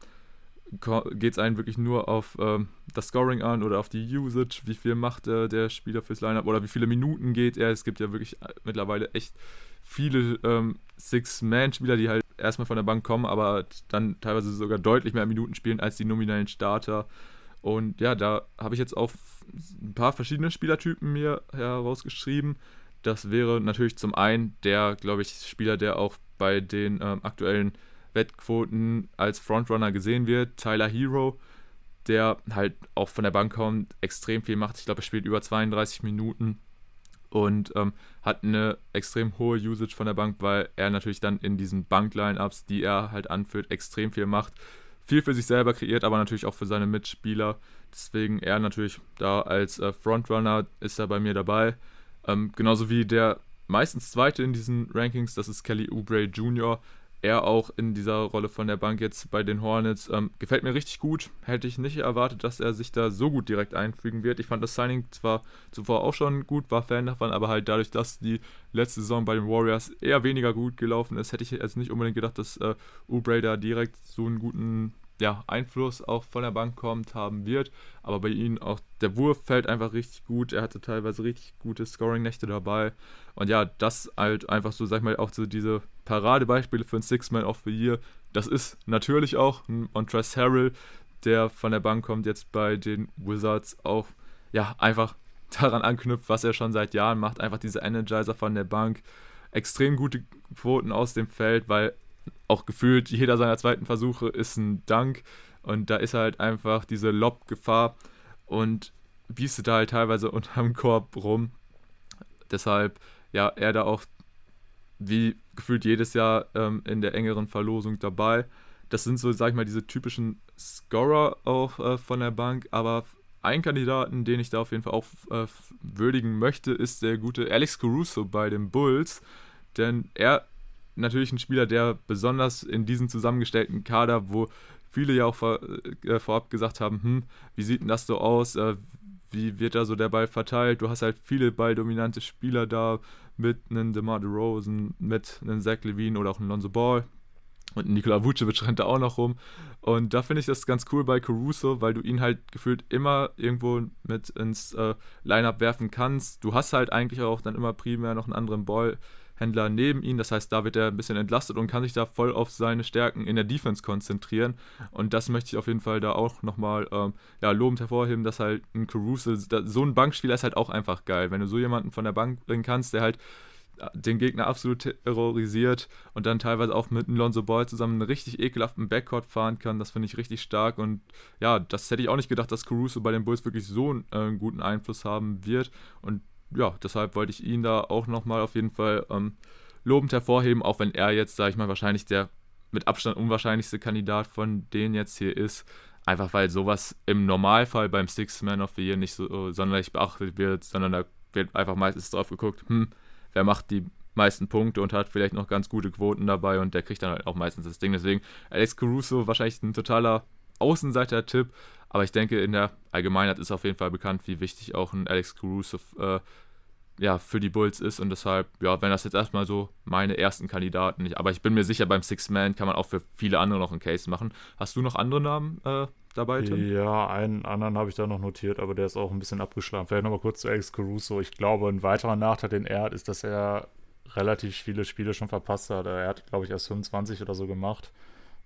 Geht es einen wirklich nur auf ähm, das Scoring an oder auf die Usage? Wie viel macht äh, der Spieler fürs Lineup oder wie viele Minuten geht er? Es gibt ja wirklich äh, mittlerweile echt viele ähm, Six-Man-Spieler, die halt erstmal von der Bank kommen, aber dann teilweise sogar deutlich mehr Minuten spielen als die nominellen Starter. Und ja, da habe ich jetzt auch ein paar verschiedene Spielertypen mir herausgeschrieben. Das wäre natürlich zum einen der, glaube ich, Spieler, der auch bei den ähm, aktuellen Wettquoten als Frontrunner gesehen wird, Tyler Hero, der halt auch von der Bank kommt, extrem viel macht. Ich glaube, er spielt über 32 Minuten und ähm, hat eine extrem hohe Usage von der Bank, weil er natürlich dann in diesen Bank-Line-Ups, die er halt anführt, extrem viel macht. Viel für sich selber kreiert, aber natürlich auch für seine Mitspieler. Deswegen er natürlich da als äh, Frontrunner ist er bei mir dabei. Ähm, genauso wie der meistens zweite in diesen Rankings, das ist Kelly Oubre Jr er auch in dieser Rolle von der Bank jetzt bei den Hornets. Ähm, gefällt mir richtig gut. Hätte ich nicht erwartet, dass er sich da so gut direkt einfügen wird. Ich fand das Signing zwar zuvor auch schon gut, war Fan davon, aber halt dadurch, dass die letzte Saison bei den Warriors eher weniger gut gelaufen ist, hätte ich jetzt nicht unbedingt gedacht, dass äh, Oubre da direkt so einen guten ja, Einfluss auch von der Bank kommt, haben wird. Aber bei ihm auch der Wurf fällt einfach richtig gut. Er hatte teilweise richtig gute Scoring-Nächte dabei. Und ja, das halt einfach so, sag ich mal, auch so diese Paradebeispiele für ein Six-Man of the Year. Das ist natürlich auch ein Montrezl Harrell, der von der Bank kommt, jetzt bei den Wizards auch, ja, einfach daran anknüpft, was er schon seit Jahren macht. Einfach diese Energizer von der Bank. Extrem gute Quoten aus dem Feld, weil auch gefühlt jeder seiner zweiten Versuche ist ein Dank und da ist halt einfach diese Lob-Gefahr und biestet da halt teilweise unterm Korb rum. Deshalb, ja, er da auch wie gefühlt jedes Jahr ähm, in der engeren Verlosung dabei. Das sind so, sag ich mal, diese typischen Scorer auch äh, von der Bank, aber ein Kandidaten, den ich da auf jeden Fall auch äh, würdigen möchte, ist der gute Alex Caruso bei den Bulls, denn er natürlich ein Spieler, der besonders in diesem zusammengestellten Kader, wo viele ja auch vor, äh, vorab gesagt haben, hm, wie sieht denn das so aus? Äh, wie wird da so der Ball verteilt? Du hast halt viele balldominante Spieler da mit einem DeMar DeRozan, mit einem Zach Levine oder auch einem Lonzo Ball. Und Nikola Vucevic rennt da auch noch rum. Und da finde ich das ganz cool bei Caruso, weil du ihn halt gefühlt immer irgendwo mit ins äh, Lineup werfen kannst. Du hast halt eigentlich auch dann immer primär noch einen anderen Ball Händler neben ihm. Das heißt, da wird er ein bisschen entlastet und kann sich da voll auf seine Stärken in der Defense konzentrieren. Und das möchte ich auf jeden Fall da auch nochmal ähm, ja, lobend hervorheben, dass halt ein Caruso, so ein Bankspieler ist halt auch einfach geil. Wenn du so jemanden von der Bank bringen kannst, der halt äh, den Gegner absolut terrorisiert und dann teilweise auch mit einem Lonzo Ball zusammen einen richtig ekelhaften Backcourt fahren kann. Das finde ich richtig stark und ja, das hätte ich auch nicht gedacht, dass Caruso bei den Bulls wirklich so einen, äh, guten Einfluss haben wird und ja, deshalb wollte ich ihn da auch nochmal auf jeden Fall ähm, lobend hervorheben, auch wenn er jetzt, sage ich mal, wahrscheinlich der mit Abstand unwahrscheinlichste Kandidat von denen jetzt hier ist. Einfach weil sowas im Normalfall beim Six Man of the Year nicht so sonderlich beachtet wird, sondern da wird einfach meistens drauf geguckt, hm, wer macht die meisten Punkte und hat vielleicht noch ganz gute Quoten dabei und der kriegt dann halt auch meistens das Ding. Deswegen Alex Caruso wahrscheinlich ein totaler Außenseiter-Tipp, aber ich denke, in der Allgemeinheit ist auf jeden Fall bekannt, wie wichtig auch ein Alex Caruso äh, ja, für die Bulls ist. Und deshalb, ja, wenn das jetzt erstmal so meine ersten Kandidaten. Aber ich bin mir sicher, beim Six Man kann man auch für viele andere noch einen Case machen. Hast du noch andere Namen äh, dabei, Tim? Ja, einen anderen habe ich da noch notiert, aber der ist auch ein bisschen abgeschlagen. Vielleicht nochmal kurz zu Alex Caruso. Ich glaube, ein weiterer Nachteil, den er hat, ist, dass er relativ viele Spiele schon verpasst hat. Er hat, glaube ich, erst 25 oder so gemacht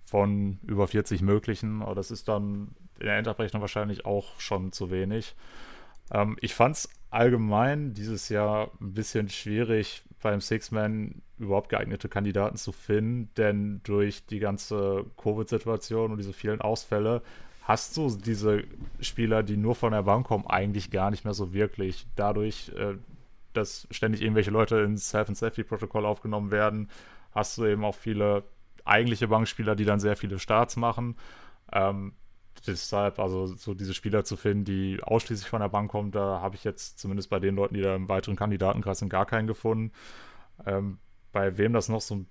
von über 40 möglichen. Aber das ist dann in der Endabrechnung wahrscheinlich auch schon zu wenig. Ähm, ich fand es allgemein dieses Jahr ein bisschen schwierig, beim Six-Man überhaupt geeignete Kandidaten zu finden, denn durch die ganze Covid-Situation und diese vielen Ausfälle hast du diese Spieler, die nur von der Bank kommen, eigentlich gar nicht mehr so wirklich. Dadurch, äh, dass ständig irgendwelche Leute ins Health and Safety Protokoll aufgenommen werden, hast du eben auch viele eigentliche Bankspieler, die dann sehr viele Starts machen. Ähm, deshalb, also so diese Spieler zu finden, die ausschließlich von der Bank kommen, da habe ich jetzt zumindest bei den Leuten, die da im weiteren Kandidatenkreis sind, gar keinen gefunden. Ähm, bei wem das noch so.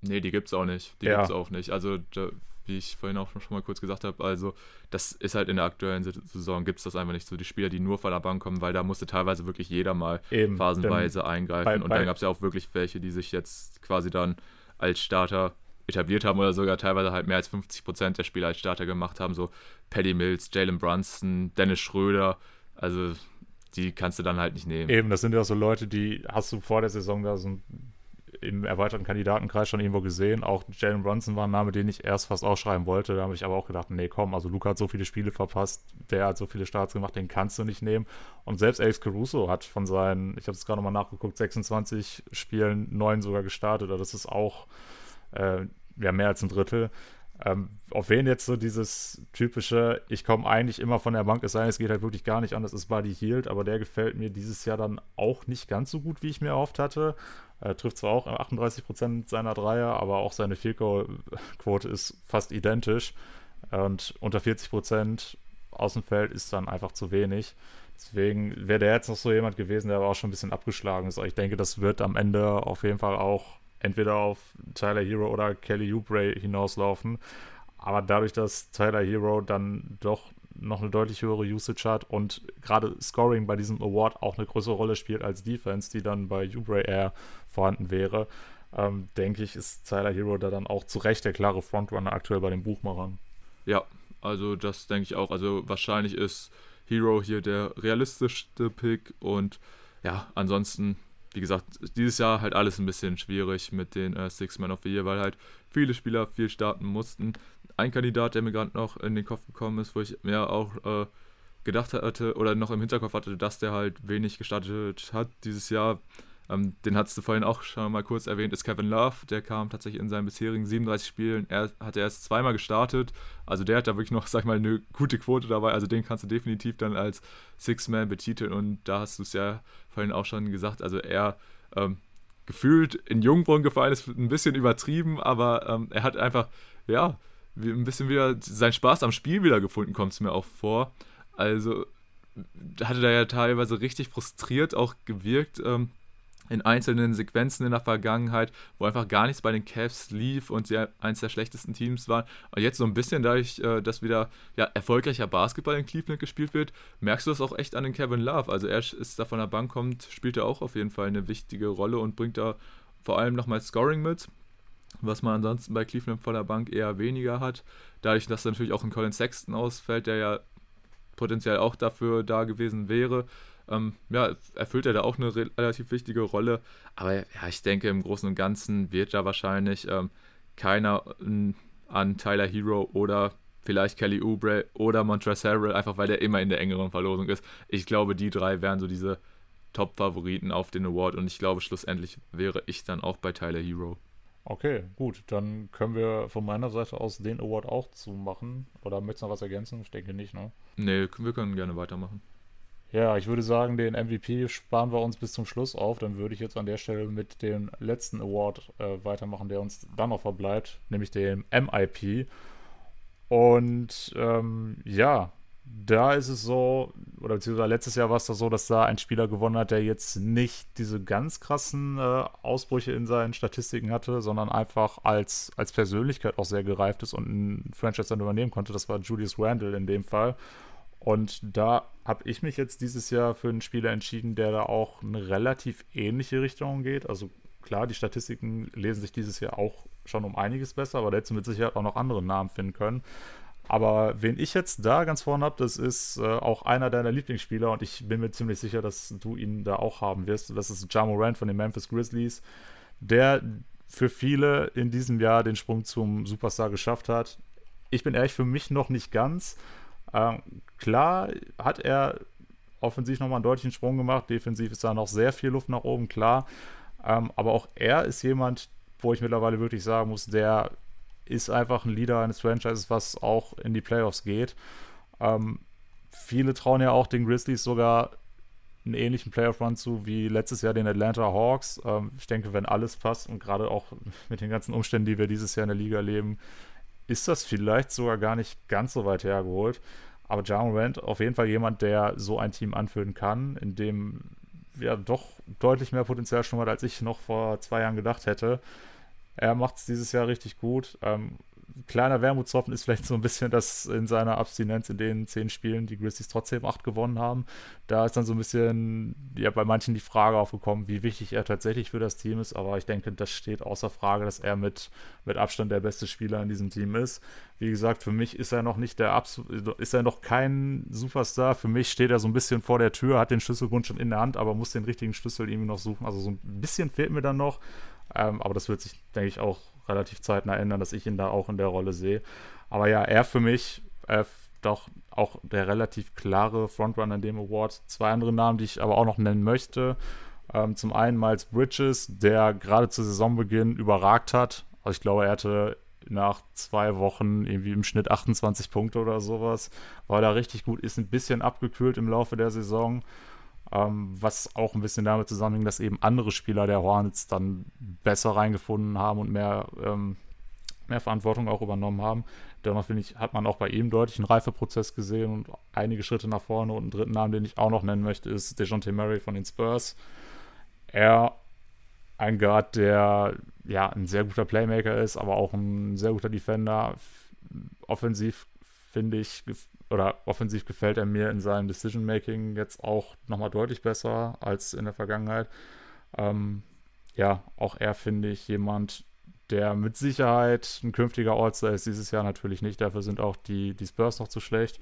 Nee, die gibt es auch nicht. Die ja. gibt es auch nicht. Also, da, wie ich vorhin auch schon mal kurz gesagt habe, also das ist halt in der aktuellen Saison, gibt es das einfach nicht so. Die Spieler, die nur von der Bank kommen, weil da musste teilweise wirklich jeder mal Eben, phasenweise eingreifen. Bei, und bei, dann gab es ja auch wirklich welche, die sich jetzt quasi dann als Starter etabliert haben oder sogar teilweise halt mehr als 50 Prozent der Spieler als Starter gemacht haben. So Paddy Mills, Jalen Brunson, Dennis Schröder. Also die kannst du dann halt nicht nehmen. Eben, das sind ja so Leute, die hast du vor der Saison da so im erweiterten Kandidatenkreis schon irgendwo gesehen. Auch Jalen Brunson war ein Name, den ich erst fast ausschreiben wollte. Da habe ich aber auch gedacht, nee, komm, also Luca hat so viele Spiele verpasst, der hat so viele Starts gemacht, den kannst du nicht nehmen. Und selbst Alex Caruso hat von seinen, ich habe es gerade nochmal nachgeguckt, 26 Spielen neun sogar gestartet. Also das ist auch äh, ja, mehr als ein Drittel. Ähm, auf wen jetzt so dieses typische, ich komme eigentlich immer von der Bank, es sei denn, es geht halt wirklich gar nicht an, das ist Buddy Hield, aber der gefällt mir dieses Jahr dann auch nicht ganz so gut, wie ich mir erhofft hatte. Er trifft zwar auch 38% seiner Dreier, aber auch seine Field-Quote ist fast identisch. Und unter 40% aus dem Feld ist dann einfach zu wenig. Deswegen wäre der jetzt noch so jemand gewesen, der aber auch schon ein bisschen abgeschlagen ist. Aber ich denke, das wird am Ende auf jeden Fall auch entweder auf Tyler Hero oder Kelly Oubre hinauslaufen. Aber dadurch, dass Tyler Hero dann doch noch eine deutlich höhere Usage hat und gerade Scoring bei diesem Award auch eine größere Rolle spielt als Defense, die dann bei Oubre eher vorhanden wäre, ähm, denke ich, ist Tyler Hero da dann auch zu Recht der klare Frontrunner aktuell bei den Buchmachern. Ja, also das denke ich auch. Also wahrscheinlich ist Hero hier der realistischste Pick und ja, ansonsten wie gesagt, dieses Jahr halt alles ein bisschen schwierig mit den äh, Six Men of the Year, weil halt viele Spieler viel starten mussten. Ein Kandidat, der mir gerade noch in den Kopf gekommen ist, wo ich mir auch äh, gedacht hatte oder noch im Hinterkopf hatte, dass der halt wenig gestartet hat dieses Jahr, ähm, den hattest du vorhin auch schon mal kurz erwähnt, ist Kevin Love. Der kam tatsächlich in seinen bisherigen 37 Spielen, er hat erst zweimal gestartet. Also der hat da wirklich noch, sag ich mal, eine gute Quote dabei. Also den kannst du definitiv dann als Six-Man betiteln. Und da hast du es ja vorhin auch schon gesagt. Also er ähm, gefühlt in Jungbrunnen gefallen ist ein bisschen übertrieben, aber ähm, er hat einfach, ja, ein bisschen wieder seinen Spaß am Spiel wieder gefunden, kommt es mir auch vor. Also hatte da ja teilweise richtig frustriert auch gewirkt. Ähm, in einzelnen Sequenzen in der Vergangenheit, wo einfach gar nichts bei den Cavs lief und sie eins der schlechtesten Teams waren. Und jetzt so ein bisschen dadurch, äh, dass wieder ja, erfolgreicher Basketball in Cleveland gespielt wird, merkst du das auch echt an den Kevin Love. Also er ist da von der Bank kommt, spielt er auch auf jeden Fall eine wichtige Rolle und bringt da vor allem nochmal Scoring mit, was man ansonsten bei Cleveland von der Bank eher weniger hat. Dadurch, dass natürlich auch ein Colin Sexton ausfällt, der ja potenziell auch dafür da gewesen wäre, ähm, ja, erfüllt er da auch eine relativ wichtige Rolle. Aber ja, ich denke, im Großen und Ganzen wird da wahrscheinlich ähm, keiner äh, an Tyler Hero oder vielleicht Kelly Oubre oder Montrezl Harrell, einfach weil der immer in der engeren Verlosung ist. Ich glaube, die drei wären so diese Top-Favoriten auf den Award und ich glaube, schlussendlich wäre ich dann auch bei Tyler Hero. Okay, gut, dann können wir von meiner Seite aus den Award auch zumachen. Oder möchtest du noch was ergänzen? Ich denke nicht, ne? Nee, wir können gerne weitermachen. Ja, ich würde sagen, den MVP sparen wir uns bis zum Schluss auf. Dann würde ich jetzt an der Stelle mit dem letzten Award äh, weitermachen, der uns dann noch verbleibt, nämlich dem MIP. Und ähm, ja, da ist es so, oder beziehungsweise letztes Jahr war es da so, dass da ein Spieler gewonnen hat, der jetzt nicht diese ganz krassen äh, Ausbrüche in seinen Statistiken hatte, sondern einfach als, als Persönlichkeit auch sehr gereift ist und ein Franchise dann übernehmen konnte. Das war Julius Randle in dem Fall. Und da habe ich mich jetzt dieses Jahr für einen Spieler entschieden, der da auch eine relativ ähnliche Richtung geht. Also klar, die Statistiken lesen sich dieses Jahr auch schon um einiges besser, aber da hättest du mit Sicherheit auch noch andere Namen finden können. Aber wen ich jetzt da ganz vorne habe, das ist äh, auch einer deiner Lieblingsspieler und ich bin mir ziemlich sicher, dass du ihn da auch haben wirst. Das ist Ja Morant von den Memphis Grizzlies, der für viele in diesem Jahr den Sprung zum Superstar geschafft hat. Ich bin ehrlich, für mich noch nicht ganz. Ähm, klar hat er offensiv nochmal einen deutlichen Sprung gemacht, defensiv ist da noch sehr viel Luft nach oben, klar. Ähm, aber auch er ist jemand, wo ich mittlerweile wirklich sagen muss, der ist einfach ein Leader eines Franchises, was auch in die Playoffs geht. Ähm, viele trauen ja auch den Grizzlies sogar einen ähnlichen Playoff-Run zu wie letztes Jahr den Atlanta Hawks. Ähm, ich denke, wenn alles passt und gerade auch mit den ganzen Umständen, die wir dieses Jahr in der Liga erleben, ist das vielleicht sogar gar nicht ganz so weit hergeholt. Aber Ja Morant auf jeden Fall jemand, der so ein Team anführen kann, in dem ja doch deutlich mehr Potenzial schon hat, als ich noch vor zwei Jahren gedacht hätte. Er macht es dieses Jahr richtig gut. Ähm, kleiner Wermutstropfen ist vielleicht so ein bisschen, dass in seiner Abstinenz in den zehn Spielen die Grizzlies trotzdem acht gewonnen haben. Da ist dann so ein bisschen, ja, bei manchen die Frage aufgekommen, wie wichtig er tatsächlich für das Team ist. Aber ich denke, das steht außer Frage, dass er mit, mit Abstand der beste Spieler in diesem Team ist. Wie gesagt, für mich ist er noch nicht der ist er noch kein Superstar. Für mich steht er so ein bisschen vor der Tür, hat den Schlüsselbund schon in der Hand, aber muss den richtigen Schlüssel irgendwie noch suchen. Also so ein bisschen fehlt mir dann noch. Ähm, aber das wird sich, denke ich, auch relativ zeitnah ändern, dass ich ihn da auch in der Rolle sehe. Aber ja, er für mich äh, doch auch der relativ klare Frontrunner in dem Award. Zwei andere Namen, die ich aber auch noch nennen möchte. Ähm, zum einen Miles Bridges, der gerade zu Saisonbeginn überragt hat. Also ich glaube, er hatte nach zwei Wochen irgendwie im Schnitt 28 Punkte oder sowas. War da richtig gut, ist ein bisschen abgekühlt im Laufe der Saison. Ähm, was auch ein bisschen damit zusammenhängt, dass eben andere Spieler der Hornets dann besser reingefunden haben und mehr, ähm, mehr Verantwortung auch übernommen haben. Dennoch finde ich, hat man auch bei ihm deutlich einen Reifeprozess gesehen und einige Schritte nach vorne. Und einen dritten Namen, den ich auch noch nennen möchte, ist DeJounte Murray von den Spurs. Er, ein Guard, der ja ein sehr guter Playmaker ist, aber auch ein sehr guter Defender. Offensiv finde ich, oder offensiv gefällt er mir in seinem Decision-Making jetzt auch nochmal deutlich besser als in der Vergangenheit. Ähm, ja, auch er finde ich jemand, der mit Sicherheit ein künftiger All-Star ist. Dieses Jahr natürlich nicht, dafür sind auch die, die Spurs noch zu schlecht.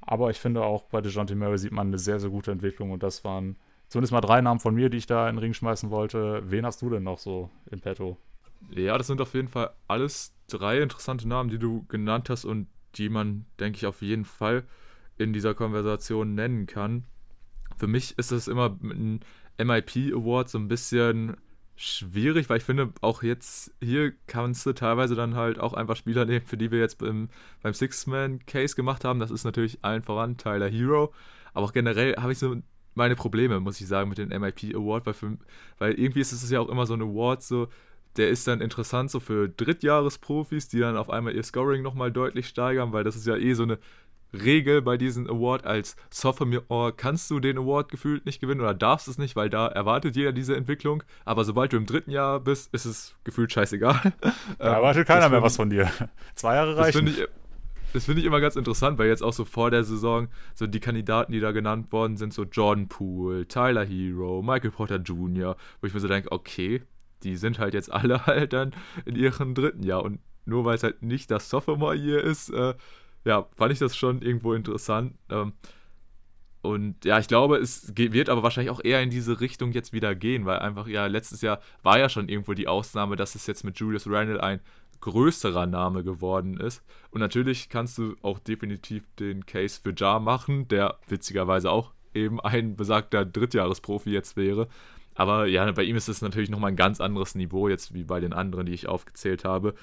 Aber ich finde auch bei DeJounte Murray sieht man eine sehr, sehr gute Entwicklung und das waren zumindest mal drei Namen von mir, die ich da in den Ring schmeißen wollte. Wen hast du denn noch so in petto? Ja, das sind auf jeden Fall alles drei interessante Namen, die du genannt hast und die man, denke ich, auf jeden Fall in dieser Konversation nennen kann. Für mich ist es immer ein MIP Award so ein bisschen schwierig, weil ich finde, auch jetzt hier kannst du teilweise dann halt auch einfach Spieler nehmen, für die wir jetzt beim, beim Six-Man-Case gemacht haben. Das ist natürlich allen voran Tyler Hero. Aber auch generell habe ich so meine Probleme, muss ich sagen, mit dem MIP Award, weil, weil irgendwie ist es ja auch immer so ein Award, so der ist dann interessant so für Drittjahresprofis, die dann auf einmal ihr Scoring nochmal deutlich steigern, weil das ist ja eh so eine Regel bei diesem Award. Als Sophomore kannst du den Award gefühlt nicht gewinnen oder darfst es nicht, weil da erwartet jeder diese Entwicklung. Aber sobald du im dritten Jahr bist, ist es gefühlt scheißegal. Da erwartet keiner mehr was von dir. Zwei Jahre reichen. Das finde ich, find ich immer ganz interessant, weil jetzt auch so vor der Saison so die Kandidaten, die da genannt worden sind, so Jordan Poole, Tyler Hero, Michael Porter Jr., wo ich mir so denke, okay, die sind halt jetzt alle halt dann in ihrem dritten Jahr. Und nur weil es halt nicht das Sophomore Year ist, äh, ja, fand ich das schon irgendwo interessant. Ähm, und ja, ich glaube, es wird aber wahrscheinlich auch eher in diese Richtung jetzt wieder gehen, weil einfach, ja, letztes Jahr war ja schon irgendwo die Ausnahme, dass es jetzt mit Julius Randle ein größerer Name geworden ist. Und natürlich kannst du auch definitiv den Case für Jar machen, der witzigerweise auch eben ein besagter Drittjahresprofi jetzt wäre. Aber ja, bei ihm ist es natürlich nochmal ein ganz anderes Niveau, jetzt wie bei den anderen, die ich aufgezählt habe,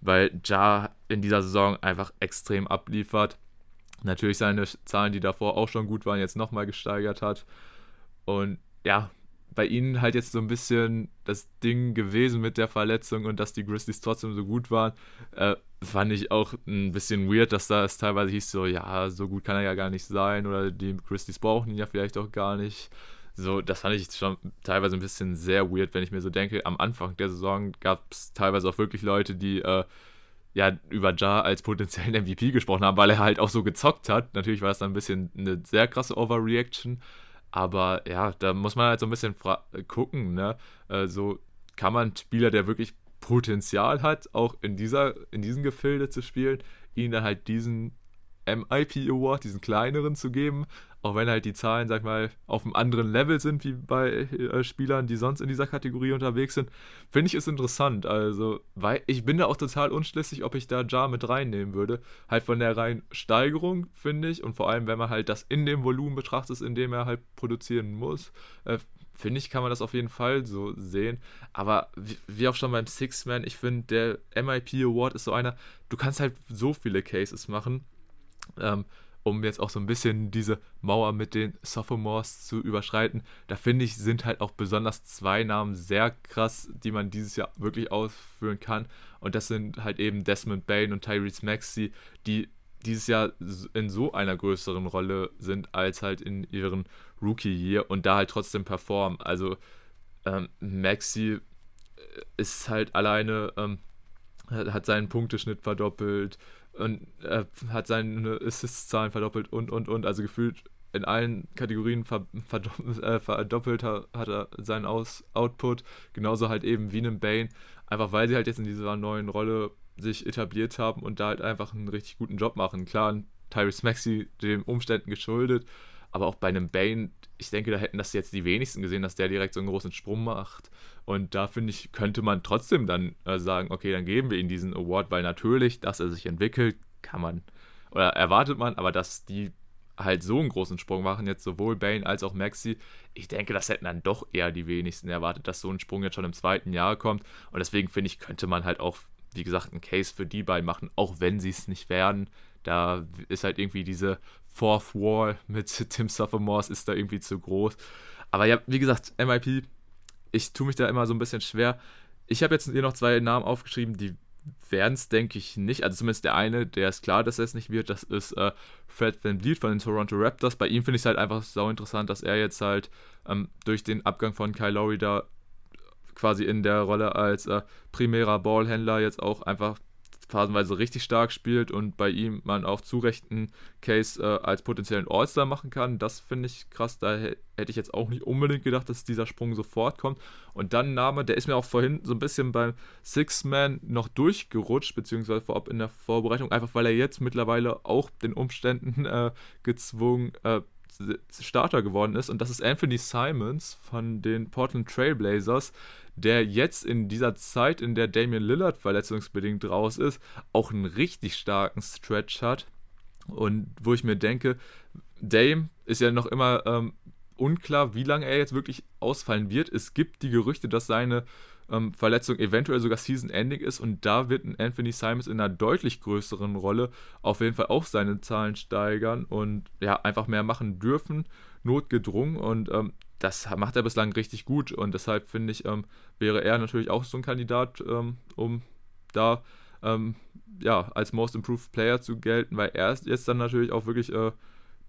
weil Ja in dieser Saison einfach extrem abliefert. Natürlich seine Zahlen, die davor auch schon gut waren, jetzt nochmal gesteigert hat. Und ja, bei ihnen halt jetzt so ein bisschen das Ding gewesen mit der Verletzung und dass die Grizzlies trotzdem so gut waren, äh, fand ich auch ein bisschen weird, dass da es teilweise hieß so, ja, so gut kann er ja gar nicht sein oder die Grizzlies brauchen ihn ja vielleicht auch gar nicht. So, das fand ich schon teilweise ein bisschen sehr weird, wenn ich mir so denke, am Anfang der Saison gab es teilweise auch wirklich Leute, die äh, ja über Ja als potenziellen MVP gesprochen haben, weil er halt auch so gezockt hat. Natürlich war es dann ein bisschen eine sehr krasse Overreaction, aber ja, da muss man halt so ein bisschen gucken, ne? Äh, so kann man Spieler, der wirklich Potenzial hat, auch in dieser, in diesem Gefilde zu spielen, ihn dann halt diesen MIP Award, diesen kleineren zu geben, auch wenn halt die Zahlen, sag mal, auf einem anderen Level sind wie bei äh, Spielern, die sonst in dieser Kategorie unterwegs sind, finde ich es interessant. Also, weil ich bin da auch total unschlüssig, ob ich da Jar mit reinnehmen würde. Halt von der reinen Steigerung, finde ich, und vor allem, wenn man halt das in dem Volumen betrachtet, in dem er halt produzieren muss, äh, finde ich, kann man das auf jeden Fall so sehen. Aber wie, wie auch schon beim Six-Man, ich finde, der MIP Award ist so einer, du kannst halt so viele Cases machen. Ähm, um jetzt auch so ein bisschen diese Mauer mit den Sophomores zu überschreiten, da finde ich, sind halt auch besonders zwei Namen sehr krass, die man dieses Jahr wirklich ausführen kann. Und das sind halt eben Desmond Bain und Tyrese Maxey, die dieses Jahr in so einer größeren Rolle sind als halt in ihren Rookie-Year und da halt trotzdem performen. Also ähm, Maxi äh, ist halt alleine, ähm, hat seinen Punkteschnitt verdoppelt und äh, hat seine Assist-Zahlen verdoppelt und, und, und. Also gefühlt in allen Kategorien ver verdoppelt, äh, verdoppelt hat, hat, er seinen Aus Output. Genauso halt eben wie einem Bane. Einfach weil sie halt jetzt in dieser neuen Rolle sich etabliert haben und da halt einfach einen richtig guten Job machen. Klar, Tyrese Maxi den Umständen geschuldet, aber auch bei einem Bane, ich denke, da hätten das jetzt die wenigsten gesehen, dass der direkt so einen großen Sprung macht. Und da finde ich, könnte man trotzdem dann äh, sagen, okay, dann geben wir ihm diesen Award, weil natürlich, dass er sich entwickelt, kann man oder erwartet man, aber dass die halt so einen großen Sprung machen, jetzt sowohl Bane als auch Maxi, ich denke, das hätten dann doch eher die wenigsten erwartet, dass so ein Sprung jetzt schon im zweiten Jahr kommt. Und deswegen finde ich, könnte man halt auch wie gesagt, einen Case für die beiden machen, auch wenn sie es nicht werden. Da ist halt irgendwie diese Fourth Wall mit Tim Sophomores ist da irgendwie zu groß. Aber ja, wie gesagt, MIP, ich tue mich da immer so ein bisschen schwer. Ich habe jetzt hier noch zwei Namen aufgeschrieben, die werden es, denke ich, nicht. Also zumindest der eine, der ist klar, dass er es nicht wird. Das ist äh, Fred Van Vliet von den Toronto Raptors. Bei ihm finde ich es halt einfach sau interessant, dass er jetzt halt ähm, durch den Abgang von Kyle Lowry da quasi in der Rolle als äh, primärer Ballhändler jetzt auch einfach phasenweise richtig stark spielt und bei ihm man auch zu Rechten Case äh, als potenziellen All-Star machen kann. Das finde ich krass. Da hätte ich jetzt auch nicht unbedingt gedacht, dass dieser Sprung sofort kommt. Und dann Name, der ist mir auch vorhin so ein bisschen beim Six-Man noch durchgerutscht, beziehungsweise vorab in der Vorbereitung, einfach weil er jetzt mittlerweile auch den Umständen äh, gezwungen äh, Starter geworden ist. Und das ist Anthony Simons von den Portland Trailblazers, der jetzt in dieser Zeit, in der Damian Lillard verletzungsbedingt raus ist, auch einen richtig starken Stretch hat. Und wo ich mir denke, Dame ist ja noch immer ähm, unklar, wie lange er jetzt wirklich ausfallen wird. Es gibt die Gerüchte, dass seine ähm, Verletzung eventuell sogar Season-Ending ist und da wird ein Anthony Simons in einer deutlich größeren Rolle auf jeden Fall auch seine Zahlen steigern und ja, einfach mehr machen dürfen, notgedrungen und ähm, das macht er bislang richtig gut und deshalb finde ich, ähm, wäre er natürlich auch so ein Kandidat, ähm, um da ähm, ja, als Most Improved Player zu gelten, weil er ist jetzt dann natürlich auch wirklich äh,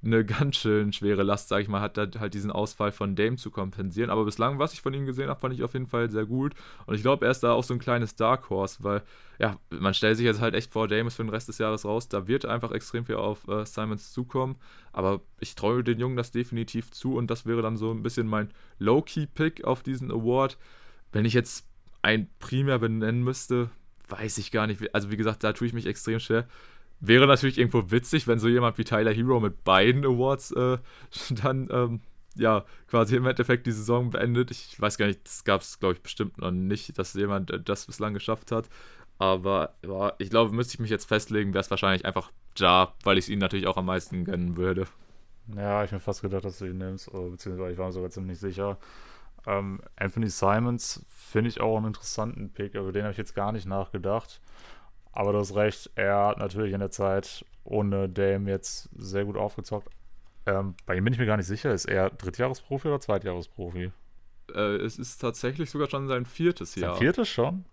eine ganz schön schwere Last, sage ich mal, hat halt diesen Ausfall von Dame zu kompensieren. Aber bislang, was ich von ihm gesehen habe, fand ich auf jeden Fall sehr gut. Und ich glaube, er ist da auch so ein kleines Dark Horse, weil, ja, man stellt sich jetzt halt echt vor, Dame ist für den Rest des Jahres raus. Da wird einfach extrem viel auf äh, Simons zukommen. Aber ich traue den Jungen das definitiv zu und das wäre dann so ein bisschen mein Low-Key-Pick auf diesen Award. Wenn ich jetzt ein Primär benennen müsste, weiß ich gar nicht. Also, wie gesagt, da tue ich mich extrem schwer. Wäre natürlich irgendwo witzig, wenn so jemand wie Tyler Hero mit beiden Awards äh, dann ähm, ja quasi im Endeffekt die Saison beendet. Ich weiß gar nicht, das gab es, glaube ich, bestimmt noch nicht, dass jemand äh, das bislang geschafft hat. Aber ja, ich glaube, müsste ich mich jetzt festlegen, wäre es wahrscheinlich einfach Ja, weil ich es ihm natürlich auch am meisten gönnen würde. Ja, ich mir fast gedacht, dass du ihn nimmst, beziehungsweise ich war mir sogar ziemlich sicher. Ähm, Anthony Simons finde ich auch einen interessanten Pick, über den habe ich jetzt gar nicht nachgedacht. Aber du hast recht, er hat natürlich in der Zeit ohne Dame jetzt sehr gut aufgezockt. Ähm, bei ihm bin ich mir gar nicht sicher, ist er Drittjahresprofi oder Zweitjahresprofi? Äh, es ist tatsächlich sogar schon sein viertes Jahr. Sein viertes schon?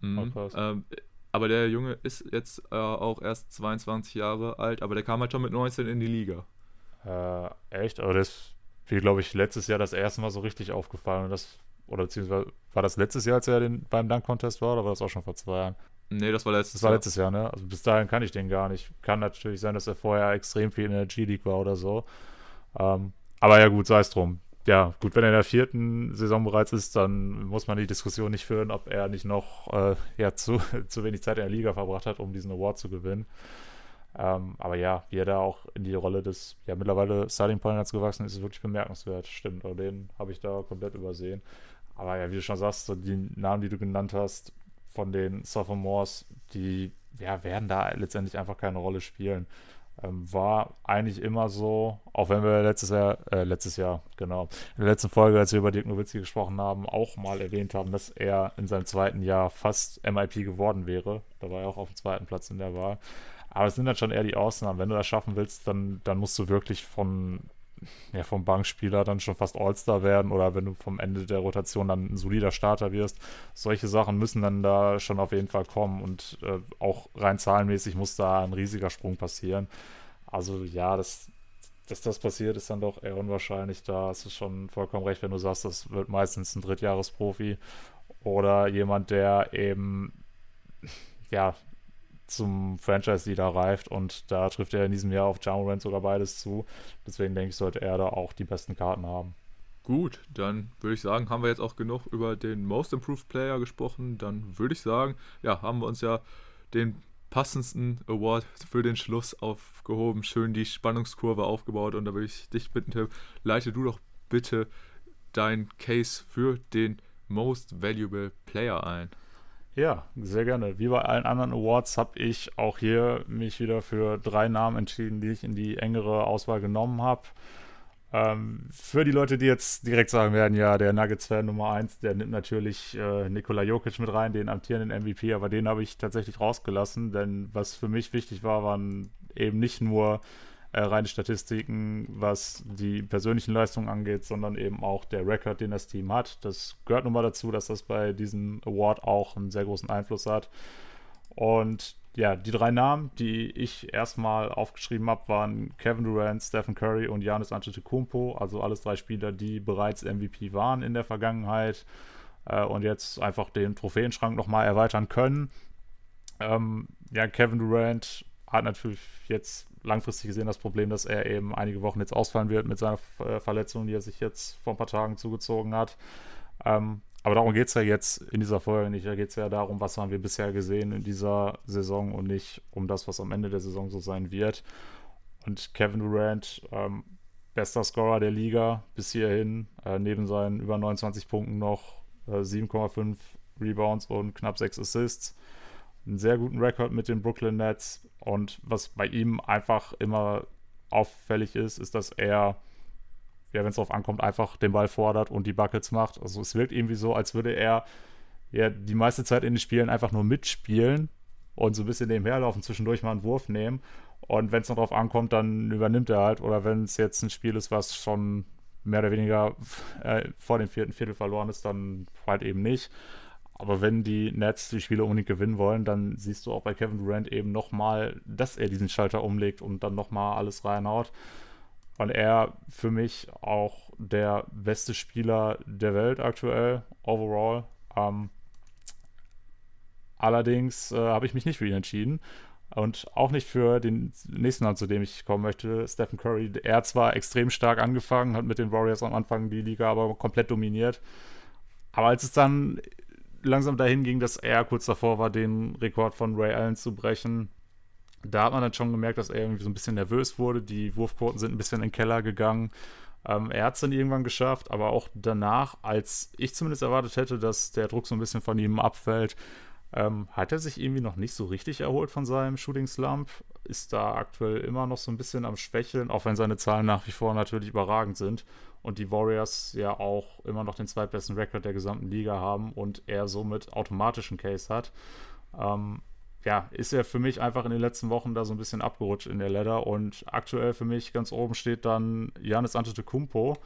Mhm. Oh, ähm, aber der Junge ist jetzt äh, auch erst 22 Jahre alt, aber der kam halt schon mit 19 in die Liga. Äh, echt? Aber das wie glaube ich, letztes Jahr das erste Mal so richtig aufgefallen. Und das, oder beziehungsweise war das letztes Jahr, als er den, beim Dunk-Contest war, oder war das auch schon vor zwei Jahren? Nee, das war letztes Jahr. Das war letztes Jahr, ne? Also bis dahin kann ich den gar nicht. Kann natürlich sein, dass er vorher extrem viel in der G-League war oder so. Ähm, aber ja, gut, sei es drum. Ja, gut, wenn er in der vierten Saison bereits ist, dann muss man die Diskussion nicht führen, ob er nicht noch äh, ja, zu, zu wenig Zeit in der Liga verbracht hat, um diesen Award zu gewinnen. Ähm, aber ja, wie er da auch in die Rolle des, ja, mittlerweile Starting Pointers gewachsen ist, ist wirklich bemerkenswert. Stimmt, aber den habe ich da komplett übersehen. Aber ja, wie du schon sagst, so die Namen, die du genannt hast, von den Sophomores, die ja, werden da letztendlich einfach keine Rolle spielen. Ähm, war eigentlich immer so, auch wenn wir letztes Jahr, äh, letztes Jahr, genau, in der letzten Folge, als wir über Dirk Nowitzki gesprochen haben, auch mal erwähnt haben, dass er in seinem zweiten Jahr fast MIP geworden wäre. Da war er auch auf dem zweiten Platz in der Wahl. Aber es sind dann schon eher die Ausnahmen. Wenn du das schaffen willst, dann, dann musst du wirklich von, ja, vom Bankspieler dann schon fast All-Star werden oder wenn du vom Ende der Rotation dann ein solider Starter wirst. Solche Sachen müssen dann da schon auf jeden Fall kommen und äh, auch rein zahlenmäßig muss da ein riesiger Sprung passieren. Also ja, das, dass das passiert, ist dann doch eher unwahrscheinlich. Da hast du schon vollkommen recht, wenn du sagst, das wird meistens ein Drittjahresprofi oder jemand, der eben ja zum Franchise-Leader reift und da trifft er in diesem Jahr auf Jamorant sogar beides zu. Deswegen denke ich, sollte er da auch die besten Karten haben. Gut, dann würde ich sagen, haben wir jetzt auch genug über den Most Improved Player gesprochen. Dann würde ich sagen, ja, haben wir uns ja den passendsten Award für den Schluss aufgehoben, schön die Spannungskurve aufgebaut und da würde ich dich bitten, Tim, leite du doch bitte dein Case für den Most Valuable Player ein. Ja, sehr gerne. Wie bei allen anderen Awards habe ich auch hier mich wieder für drei Namen entschieden, die ich in die engere Auswahl genommen habe. Ähm, für die Leute, die jetzt direkt sagen werden, ja, der Nuggets-Fan Nummer 1, der nimmt natürlich äh, Nikola Jokic mit rein, den amtierenden MVP, aber den habe ich tatsächlich rausgelassen, denn was für mich wichtig war, waren eben nicht nur äh, reine Statistiken, was die persönlichen Leistungen angeht, sondern eben auch der Rekord, den das Team hat. Das gehört nun mal dazu, dass das bei diesem Award auch einen sehr großen Einfluss hat. Und ja, die drei Namen, die ich erstmal aufgeschrieben habe, waren Kevin Durant, Stephen Curry und Giannis Antetokounmpo. Also alles drei Spieler, die bereits MVP waren in der Vergangenheit äh, und jetzt einfach den Trophäenschrank nochmal erweitern können. Ähm, ja, Kevin Durant hat natürlich jetzt langfristig gesehen das Problem, dass er eben einige Wochen jetzt ausfallen wird mit seiner äh, Verletzung, die er sich jetzt vor ein paar Tagen zugezogen hat. Ähm, aber darum geht es ja jetzt in dieser Folge nicht. Da geht es ja darum, was haben wir bisher gesehen in dieser Saison und nicht um das, was am Ende der Saison so sein wird. Und Kevin Durant, ähm, bester Scorer der Liga bis hierhin, äh, neben seinen über 29 Punkten noch äh, 7,5 Rebounds und knapp 6 Assists. Einen sehr guten Rekord mit den Brooklyn Nets. Und was bei ihm einfach immer auffällig ist, ist, dass er ja, wenn es darauf ankommt, einfach den Ball fordert und die Buckets macht. Also es wirkt irgendwie so, als würde er ja die meiste Zeit in den Spielen einfach nur mitspielen und so ein bisschen nebenher laufen, zwischendurch mal einen Wurf nehmen. Und wenn es noch darauf ankommt, dann übernimmt er halt. Oder wenn es jetzt ein Spiel ist, was schon mehr oder weniger äh, vor dem vierten Viertel verloren ist, dann halt eben nicht. Aber wenn die Nets die Spiele unbedingt gewinnen wollen, dann siehst du auch bei Kevin Durant eben nochmal, dass er diesen Schalter umlegt und dann nochmal alles reinhaut weil er für mich auch der beste Spieler der Welt aktuell, overall. Ähm, allerdings äh, habe ich mich nicht für ihn entschieden. Und auch nicht für den nächsten Land, zu dem ich kommen möchte, Stephen Curry. Er hat zwar extrem stark angefangen, hat mit den Warriors am Anfang die Liga aber komplett dominiert. Aber als es dann langsam dahin ging, dass er kurz davor war, den Rekord von Ray Allen zu brechen, da hat man dann schon gemerkt, dass er irgendwie so ein bisschen nervös wurde. Die Wurfquoten sind ein bisschen in den Keller gegangen. Ähm, er hat es dann irgendwann geschafft, aber auch danach, als ich zumindest erwartet hätte, dass der Druck so ein bisschen von ihm abfällt, ähm, hat er sich irgendwie noch nicht so richtig erholt von seinem Shooting Slump. Ist da aktuell immer noch so ein bisschen am Schwächeln, auch wenn seine Zahlen nach wie vor natürlich überragend sind. Und die Warriors ja auch immer noch den zweitbesten Rekord der gesamten Liga haben und er somit automatischen Case hat. Ähm, ja, ist er für mich einfach in den letzten Wochen da so ein bisschen abgerutscht in der Ladder und aktuell für mich ganz oben steht dann Janis Antetokounmpo.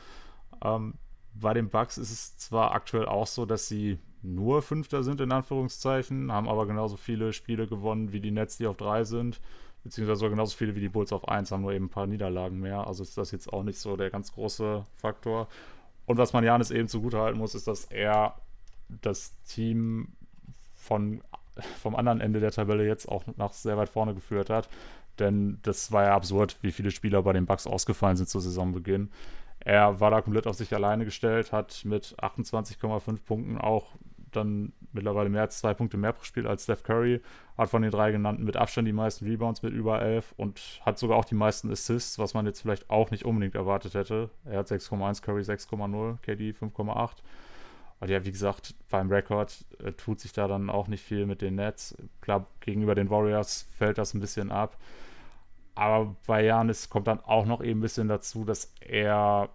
Ähm, bei den Bucks ist es zwar aktuell auch so, dass sie nur Fünfter sind, in Anführungszeichen, haben aber genauso viele Spiele gewonnen wie die Nets, die auf drei sind, beziehungsweise genauso viele wie die Bulls auf eins, haben nur eben ein paar Niederlagen mehr. Also ist das jetzt auch nicht so der ganz große Faktor. Und was man Janis eben zugutehalten muss, ist, dass er das Team von vom anderen Ende der Tabelle jetzt auch nach sehr weit vorne geführt hat. Denn das war ja absurd, wie viele Spieler bei den Bucks ausgefallen sind zu Saisonbeginn. Er war da komplett auf sich alleine gestellt, hat mit 28,5 Punkten auch dann mittlerweile mehr als zwei Punkte mehr pro Spiel als Steph Curry, hat von den drei genannten mit Abstand die meisten Rebounds mit über 11 und hat sogar auch die meisten Assists, was man jetzt vielleicht auch nicht unbedingt erwartet hätte. Er hat 6,1, Curry 6,0, KD 5,8. Und ja, wie gesagt, beim Rekord äh, tut sich da dann auch nicht viel mit den Nets. Klar, gegenüber den Warriors fällt das ein bisschen ab. Aber bei Janis kommt dann auch noch eben ein bisschen dazu, dass er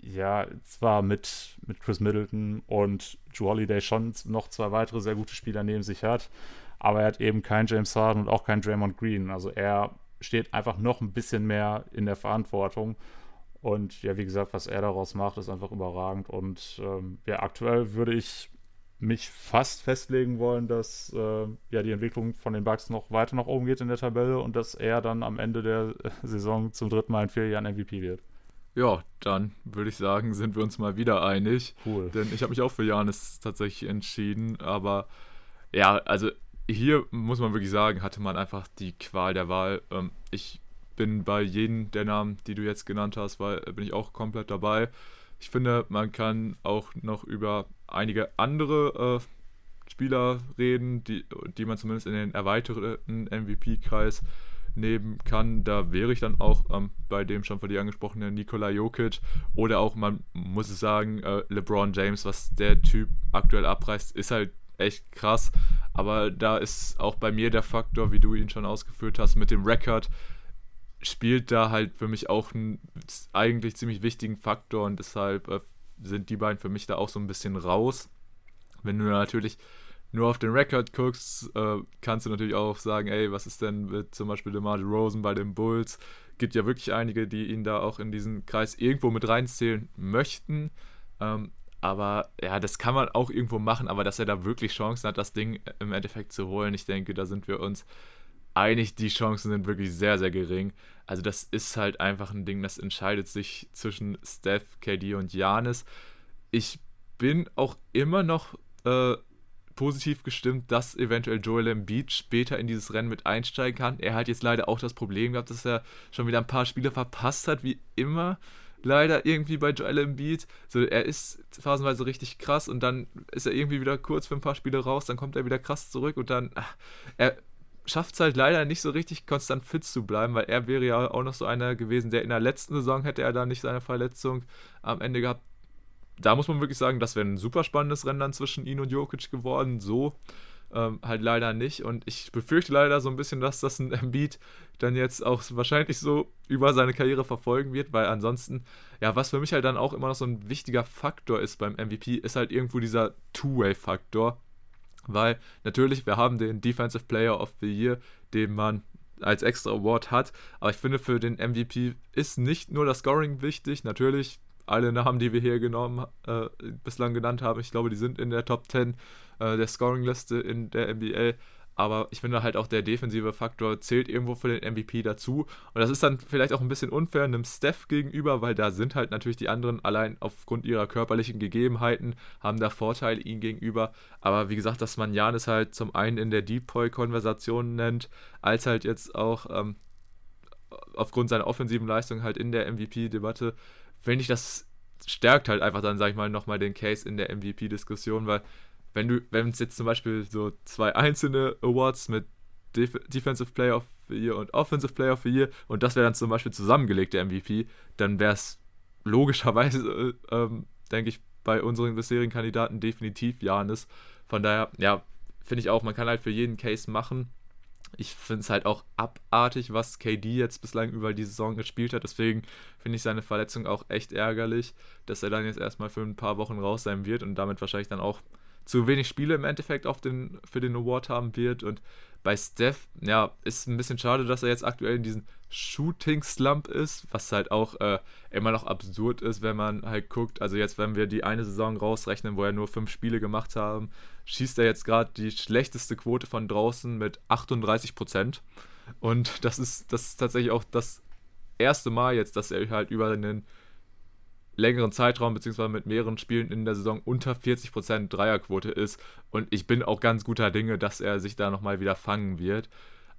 ja zwar mit, mit Chris Middleton und Drew Holiday schon noch zwei weitere sehr gute Spieler neben sich hat, aber er hat eben keinen James Harden und auch keinen Draymond Green. Also er steht einfach noch ein bisschen mehr in der Verantwortung. Und ja, wie gesagt, was er daraus macht, ist einfach überragend. Und ähm, ja, aktuell würde ich mich fast festlegen wollen, dass äh, ja die Entwicklung von den Bugs noch weiter nach oben geht in der Tabelle und dass er dann am Ende der Saison zum dritten Mal in vier Jahren MVP wird. Ja, dann würde ich sagen, sind wir uns mal wieder einig. Cool. Denn ich habe mich auch für Janis tatsächlich entschieden. Aber ja, also hier muss man wirklich sagen, hatte man einfach die Qual der Wahl. Ähm, ich bin bei jedem der Namen, die du jetzt genannt hast, weil bin ich auch komplett dabei. Ich finde, man kann auch noch über einige andere äh, Spieler reden, die, die man zumindest in den erweiterten MVP-Kreis nehmen kann. Da wäre ich dann auch ähm, bei dem schon von dir angesprochenen Nikola Jokic oder auch, man muss es sagen, äh, LeBron James, was der Typ aktuell abreißt, ist halt echt krass. Aber da ist auch bei mir der Faktor, wie du ihn schon ausgeführt hast, mit dem Rekord spielt da halt für mich auch einen eigentlich ziemlich wichtigen Faktor und deshalb äh, sind die beiden für mich da auch so ein bisschen raus. Wenn du natürlich nur auf den Rekord guckst, äh, kannst du natürlich auch sagen, ey, was ist denn mit zum Beispiel DeMar Rosen bei den Bulls? Gibt ja wirklich einige, die ihn da auch in diesen Kreis irgendwo mit reinzählen möchten. Ähm, aber ja, das kann man auch irgendwo machen, aber dass er da wirklich Chancen hat, das Ding im Endeffekt zu holen, ich denke, da sind wir uns einig, die Chancen sind wirklich sehr, sehr gering. Also das ist halt einfach ein Ding, das entscheidet sich zwischen Steph, KD und Janis. Ich bin auch immer noch äh, positiv gestimmt, dass eventuell Joel Embiid später in dieses Rennen mit einsteigen kann. Er hat jetzt leider auch das Problem gehabt, dass er schon wieder ein paar Spiele verpasst hat, wie immer. Leider irgendwie bei Joel Embiid. So, er ist phasenweise richtig krass und dann ist er irgendwie wieder kurz für ein paar Spiele raus, dann kommt er wieder krass zurück und dann. Ach, er schafft es halt leider nicht so richtig konstant fit zu bleiben, weil er wäre ja auch noch so einer gewesen, der in der letzten Saison hätte er da nicht seine Verletzung am Ende gehabt. Da muss man wirklich sagen, das wäre ein super spannendes Rennen dann zwischen ihn und Jokic geworden. So ähm, halt leider nicht. Und ich befürchte leider so ein bisschen, dass das ein Embiid dann jetzt auch wahrscheinlich so über seine Karriere verfolgen wird, weil ansonsten, ja, was für mich halt dann auch immer noch so ein wichtiger Faktor ist beim MVP, ist halt irgendwo dieser Two-Way-Faktor weil natürlich, wir haben den Defensive Player of the Year, den man als extra Award hat, aber ich finde, für den MVP ist nicht nur das Scoring wichtig, natürlich alle Namen, die wir hier genommen, äh, bislang genannt haben, ich glaube, die sind in der Top 10 äh, der Scoring-Liste in der NBA, aber ich finde halt auch der defensive Faktor zählt irgendwo für den MVP dazu. Und das ist dann vielleicht auch ein bisschen unfair einem Steph gegenüber, weil da sind halt natürlich die anderen allein aufgrund ihrer körperlichen Gegebenheiten, haben da Vorteile ihm gegenüber. Aber wie gesagt, dass man Janis halt zum einen in der Deep-Boy-Konversation nennt, als halt jetzt auch ähm, aufgrund seiner offensiven Leistung halt in der MVP-Debatte, finde ich, das stärkt halt einfach dann, sag ich mal, nochmal den Case in der MVP-Diskussion, weil wenn du, wenn es jetzt zum Beispiel so zwei einzelne Awards mit Def Defensive Player of the Year und Offensive Player of the Year und das wäre dann zum Beispiel zusammengelegt, der MVP, dann wäre es logischerweise, äh, ähm, denke ich, bei unseren bisherigen Kandidaten definitiv Janis. Von daher, ja, finde ich auch, man kann halt für jeden Case machen. Ich finde es halt auch abartig, was KD jetzt bislang über die Saison gespielt hat. Deswegen finde ich seine Verletzung auch echt ärgerlich, dass er dann jetzt erstmal für ein paar Wochen raus sein wird und damit wahrscheinlich dann auch zu wenig Spiele im Endeffekt auf den, für den Award haben wird. Und bei Steph, ja, ist ein bisschen schade, dass er jetzt aktuell in diesem Shooting-Slump ist, was halt auch äh, immer noch absurd ist, wenn man halt guckt. Also jetzt, wenn wir die eine Saison rausrechnen, wo er nur fünf Spiele gemacht haben, schießt er jetzt gerade die schlechteste Quote von draußen mit 38 Prozent. Und das ist, das ist tatsächlich auch das erste Mal jetzt, dass er halt über einen längeren Zeitraum beziehungsweise mit mehreren Spielen in der Saison unter 40% Dreierquote ist. Und ich bin auch ganz guter Dinge, dass er sich da nochmal wieder fangen wird.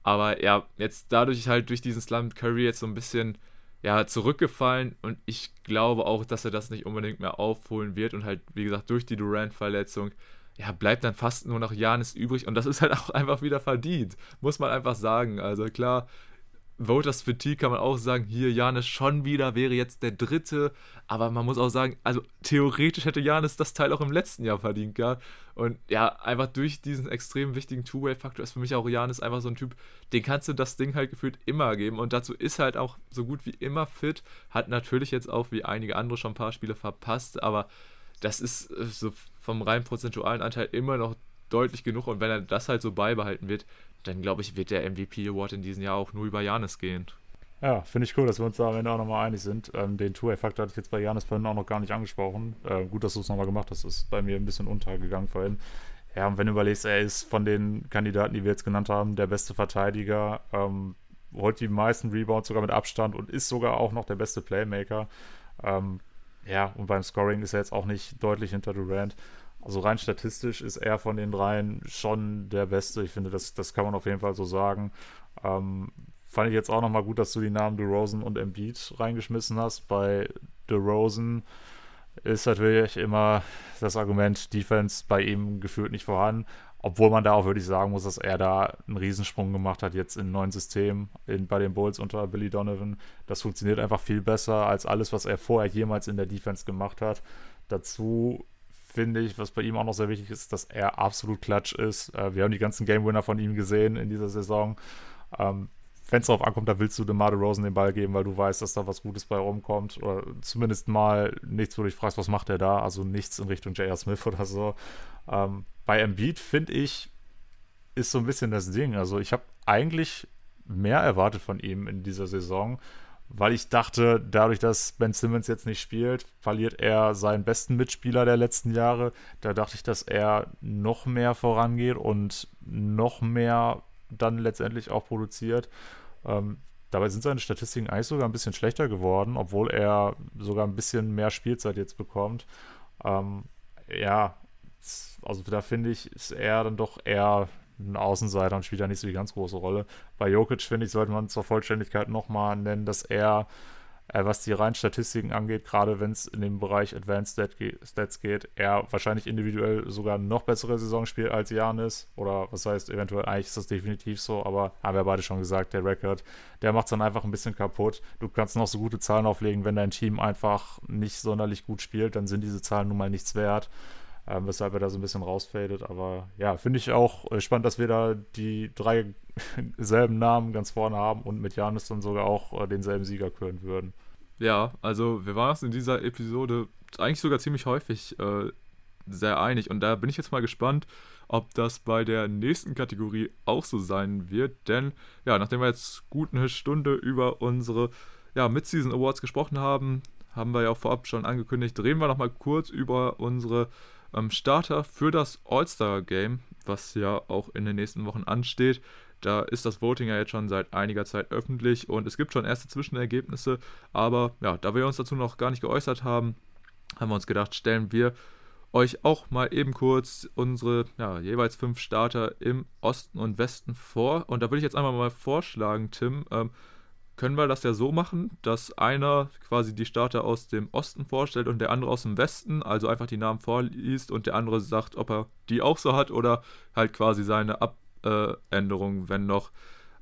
Aber ja, jetzt dadurch halt durch diesen Slum Curry jetzt so ein bisschen ja, zurückgefallen und ich glaube auch, dass er das nicht unbedingt mehr aufholen wird und halt, wie gesagt, durch die Durant-Verletzung, ja, bleibt dann fast nur noch Janis übrig und das ist halt auch einfach wieder verdient, muss man einfach sagen. Also klar, Voters Fatigue kann man auch sagen, hier Janis schon wieder wäre jetzt der dritte, aber man muss auch sagen, also theoretisch hätte Janis das Teil auch im letzten Jahr verdient, ja. Und ja, einfach durch diesen extrem wichtigen Two-Way-Faktor ist für mich auch Janis einfach so ein Typ, den kannst du das Ding halt gefühlt immer geben und dazu ist halt auch so gut wie immer fit, hat natürlich jetzt auch wie einige andere schon ein paar Spiele verpasst, aber das ist äh, so vom rein prozentualen Anteil immer noch deutlich genug. Und wenn er das halt so beibehalten wird, dann glaube ich, wird der MVP Award in diesem Jahr auch nur über Janis gehen. Ja, finde ich cool, dass wir uns da am Ende auch nochmal einig sind. Ähm, den Two-Way-Faktor hatte ich jetzt bei Janis vorhin auch noch gar nicht angesprochen. Äh, gut, dass du es nochmal gemacht hast, ist bei mir ein bisschen untergegangen vorhin. Ja, und wenn du überlegst, er ist von den Kandidaten, die wir jetzt genannt haben, der beste Verteidiger, ähm, holt die meisten Rebounds sogar mit Abstand und ist sogar auch noch der beste Playmaker. Ähm, ja, und beim Scoring ist er jetzt auch nicht deutlich hinter Durant. Also rein statistisch ist er von den dreien schon der Beste. Ich finde, das, das kann man auf jeden Fall so sagen. Ähm, fand ich jetzt auch nochmal gut, dass du die Namen DeRozan und Embiid reingeschmissen hast. Bei DeRozan ist natürlich immer das Argument, Defense bei ihm gefühlt nicht vorhanden. Obwohl man da auch wirklich sagen muss, dass er da einen Riesensprung gemacht hat jetzt im neuen System in, bei den Bulls unter Billy Donovan. Das funktioniert einfach viel besser als alles, was er vorher jemals in der Defense gemacht hat. Dazu finde ich, was bei ihm auch noch sehr wichtig ist, dass er absolut klatsch ist. Äh, wir haben die ganzen Game Winner von ihm gesehen in dieser Saison. Ähm, Wenn es darauf ankommt, da willst du DeMar Rosen den Ball geben, weil du weißt, dass da was Gutes bei rumkommt. Oder zumindest mal nichts, wo du dich fragst, was macht er da? Also nichts in Richtung J.R. Smith oder so. Ähm, bei Embiid finde ich, ist so ein bisschen das Ding. Also ich habe eigentlich mehr erwartet von ihm in dieser Saison, weil ich dachte, dadurch, dass Ben Simmons jetzt nicht spielt, verliert er seinen besten Mitspieler der letzten Jahre. Da dachte ich, dass er noch mehr vorangeht und noch mehr dann letztendlich auch produziert. Ähm, dabei sind seine Statistiken eigentlich sogar ein bisschen schlechter geworden, obwohl er sogar ein bisschen mehr Spielzeit jetzt bekommt. Ähm, ja, also da finde ich, ist er dann doch eher ein Außenseiter und spielt da nicht so die ganz große Rolle. Bei Jokic, finde ich, sollte man zur Vollständigkeit nochmal nennen, dass er, äh, was die reinen Statistiken angeht, gerade wenn es in den Bereich Advanced Stats geht, er wahrscheinlich individuell sogar noch bessere Saison spielt als Janis. Oder was heißt, eventuell, eigentlich ist das definitiv so, aber haben wir beide schon gesagt, der Rekord, der macht es dann einfach ein bisschen kaputt. Du kannst noch so gute Zahlen auflegen, wenn dein Team einfach nicht sonderlich gut spielt, dann sind diese Zahlen nun mal nichts wert ähm, weshalb er da so ein bisschen rausfadet. Aber ja, finde ich auch äh, spannend, dass wir da die drei selben Namen ganz vorne haben und mit Janis dann sogar auch äh, denselben Sieger küren würden. Ja, also wir waren uns in dieser Episode eigentlich sogar ziemlich häufig äh, sehr einig und da bin ich jetzt mal gespannt, ob das bei der nächsten Kategorie auch so sein wird, denn ja, nachdem wir jetzt gut eine Stunde über unsere ja, Mid-Season Awards gesprochen haben, haben wir ja auch vorab schon angekündigt, drehen wir nochmal kurz über unsere ähm, Starter für das All-Star-Game, was ja auch in den nächsten Wochen ansteht. Da ist das Voting ja jetzt schon seit einiger Zeit öffentlich und es gibt schon erste Zwischenergebnisse. Aber ja, da wir uns dazu noch gar nicht geäußert haben, haben wir uns gedacht, stellen wir euch auch mal eben kurz unsere ja, jeweils fünf Starter im Osten und Westen vor. Und da würde ich jetzt einfach mal vorschlagen, Tim, ähm, können wir das ja so machen, dass einer quasi die Starter aus dem Osten vorstellt und der andere aus dem Westen, also einfach die Namen vorliest und der andere sagt, ob er die auch so hat oder halt quasi seine Abänderung, wenn noch,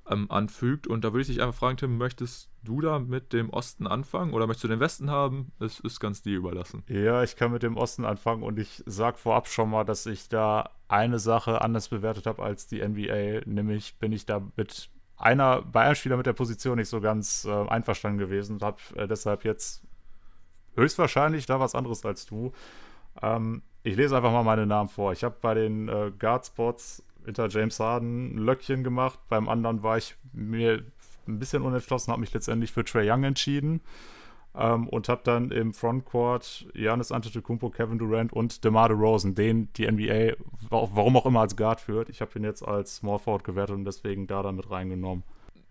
ähm, anfügt. Und da würde ich dich einfach fragen, Tim, möchtest du da mit dem Osten anfangen oder möchtest du den Westen haben? Es ist ganz dir überlassen. Ja, ich kann mit dem Osten anfangen und ich sage vorab schon mal, dass ich da eine Sache anders bewertet habe als die NBA, nämlich bin ich da mit einer, bei einem Spieler mit der Position nicht so ganz äh, einverstanden gewesen und habe äh, deshalb jetzt höchstwahrscheinlich da was anderes als du. Ähm, ich lese einfach mal meine Namen vor. Ich habe bei den äh, Guard-Spots hinter James Harden ein Löckchen gemacht. Beim anderen war ich mir ein bisschen unentschlossen, habe mich letztendlich für Trey Young entschieden. Ähm, und habe dann im Frontcourt Janis Antetokounmpo, Kevin Durant und DeMar DeRozan, den die NBA, warum auch immer, als Guard führt. Ich habe ihn jetzt als Small Forward gewertet und deswegen da dann mit reingenommen.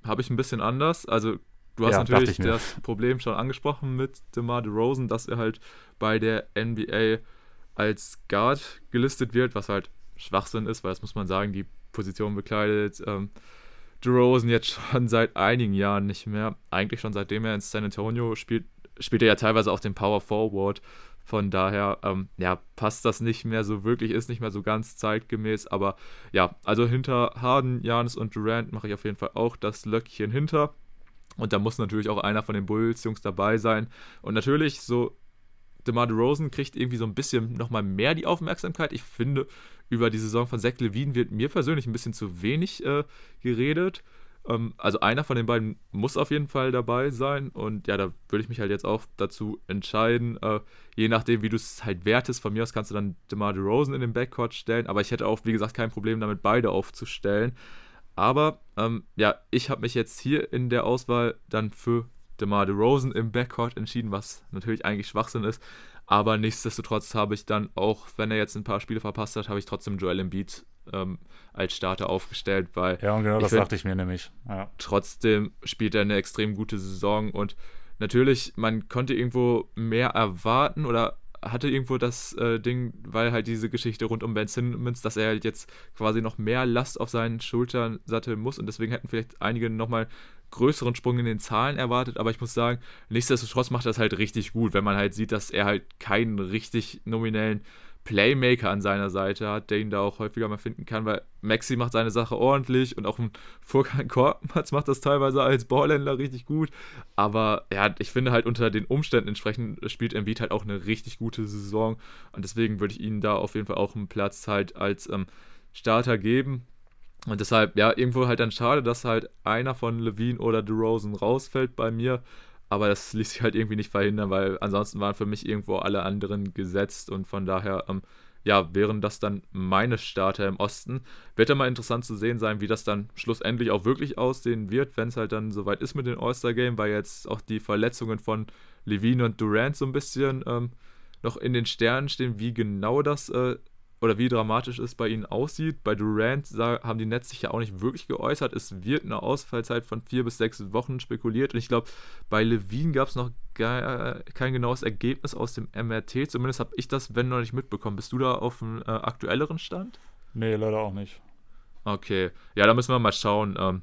Habe ich ein bisschen anders. Also du hast ja, natürlich das Problem schon angesprochen mit DeMar DeRozan, dass er halt bei der NBA als Guard gelistet wird, was halt Schwachsinn ist, weil das muss man sagen, die Position bekleidet ähm, DeRozan jetzt schon seit einigen Jahren nicht mehr. Eigentlich schon seitdem er in San Antonio spielt, spielt er ja teilweise auch den Power Forward. Von daher, ähm, ja, passt das nicht mehr so wirklich, ist nicht mehr so ganz zeitgemäß. Aber ja, also hinter Harden, Janis und Durant mache ich auf jeden Fall auch das Löckchen hinter. Und da muss natürlich auch einer von den Bulls-Jungs dabei sein. Und natürlich, so DeMar DeRozan kriegt irgendwie so ein bisschen nochmal mehr die Aufmerksamkeit. Ich finde, über die Saison von Zach Levine wird mir persönlich ein bisschen zu wenig äh, geredet. Ähm, also einer von den beiden muss auf jeden Fall dabei sein. Und ja, da würde ich mich halt jetzt auch dazu entscheiden. Äh, je nachdem, wie du es halt wertest. Von mir aus kannst du dann DeMar DeRozan in den Backcourt stellen. Aber ich hätte auch, wie gesagt, kein Problem damit, beide aufzustellen. Aber ähm, ja, ich habe mich jetzt hier in der Auswahl dann für DeMar DeRozan im Backcourt entschieden, was natürlich eigentlich Schwachsinn ist. Aber nichtsdestotrotz habe ich dann auch, wenn er jetzt ein paar Spiele verpasst hat, habe ich trotzdem Joel Embiid ähm, als Starter aufgestellt, weil. Ja, und genau das find, dachte ich mir nämlich. Ja. Trotzdem spielt er eine extrem gute Saison und natürlich, man konnte irgendwo mehr erwarten oder hatte irgendwo das äh, Ding, weil halt diese Geschichte rund um Ben Simmons, dass er halt jetzt quasi noch mehr Last auf seinen Schultern satteln muss und deswegen hätten vielleicht einige nochmal größeren Sprung in den Zahlen erwartet, aber ich muss sagen, nichtsdestotrotz macht das halt richtig gut, wenn man halt sieht, dass er halt keinen richtig nominellen Playmaker an seiner Seite hat, der ihn da auch häufiger mal finden kann, weil Maxi macht seine Sache ordentlich und auch ein Furkan Korkmaz macht das teilweise als Ballhändler richtig gut. Aber ja, ich finde halt unter den Umständen entsprechend spielt Embiid halt auch eine richtig gute Saison und deswegen würde ich ihnen da auf jeden Fall auch einen Platz halt als ähm, Starter geben. Und deshalb, ja, irgendwo halt dann schade, dass halt einer von Levine oder DeRozan rausfällt bei mir. Aber das ließ sich halt irgendwie nicht verhindern, weil ansonsten waren für mich irgendwo alle anderen gesetzt und von daher, ähm, ja, wären das dann meine Starter im Osten. Wird ja mal interessant zu sehen sein, wie das dann schlussendlich auch wirklich aussehen wird, wenn es halt dann soweit ist mit den All-Star-Game, weil jetzt auch die Verletzungen von Levine und Durant so ein bisschen ähm, noch in den Sternen stehen, wie genau das äh, oder wie dramatisch es bei ihnen aussieht. Bei Durant haben die Nets sich ja auch nicht wirklich geäußert. Es wird eine Ausfallzeit von vier bis sechs Wochen spekuliert. Und ich glaube, bei Levine gab es noch gar, kein genaues Ergebnis aus dem MRT. Zumindest habe ich das, wenn noch nicht mitbekommen. Bist du da auf einem äh, aktuelleren Stand? Nee, leider auch nicht. Okay. Ja, da müssen wir mal schauen, ähm,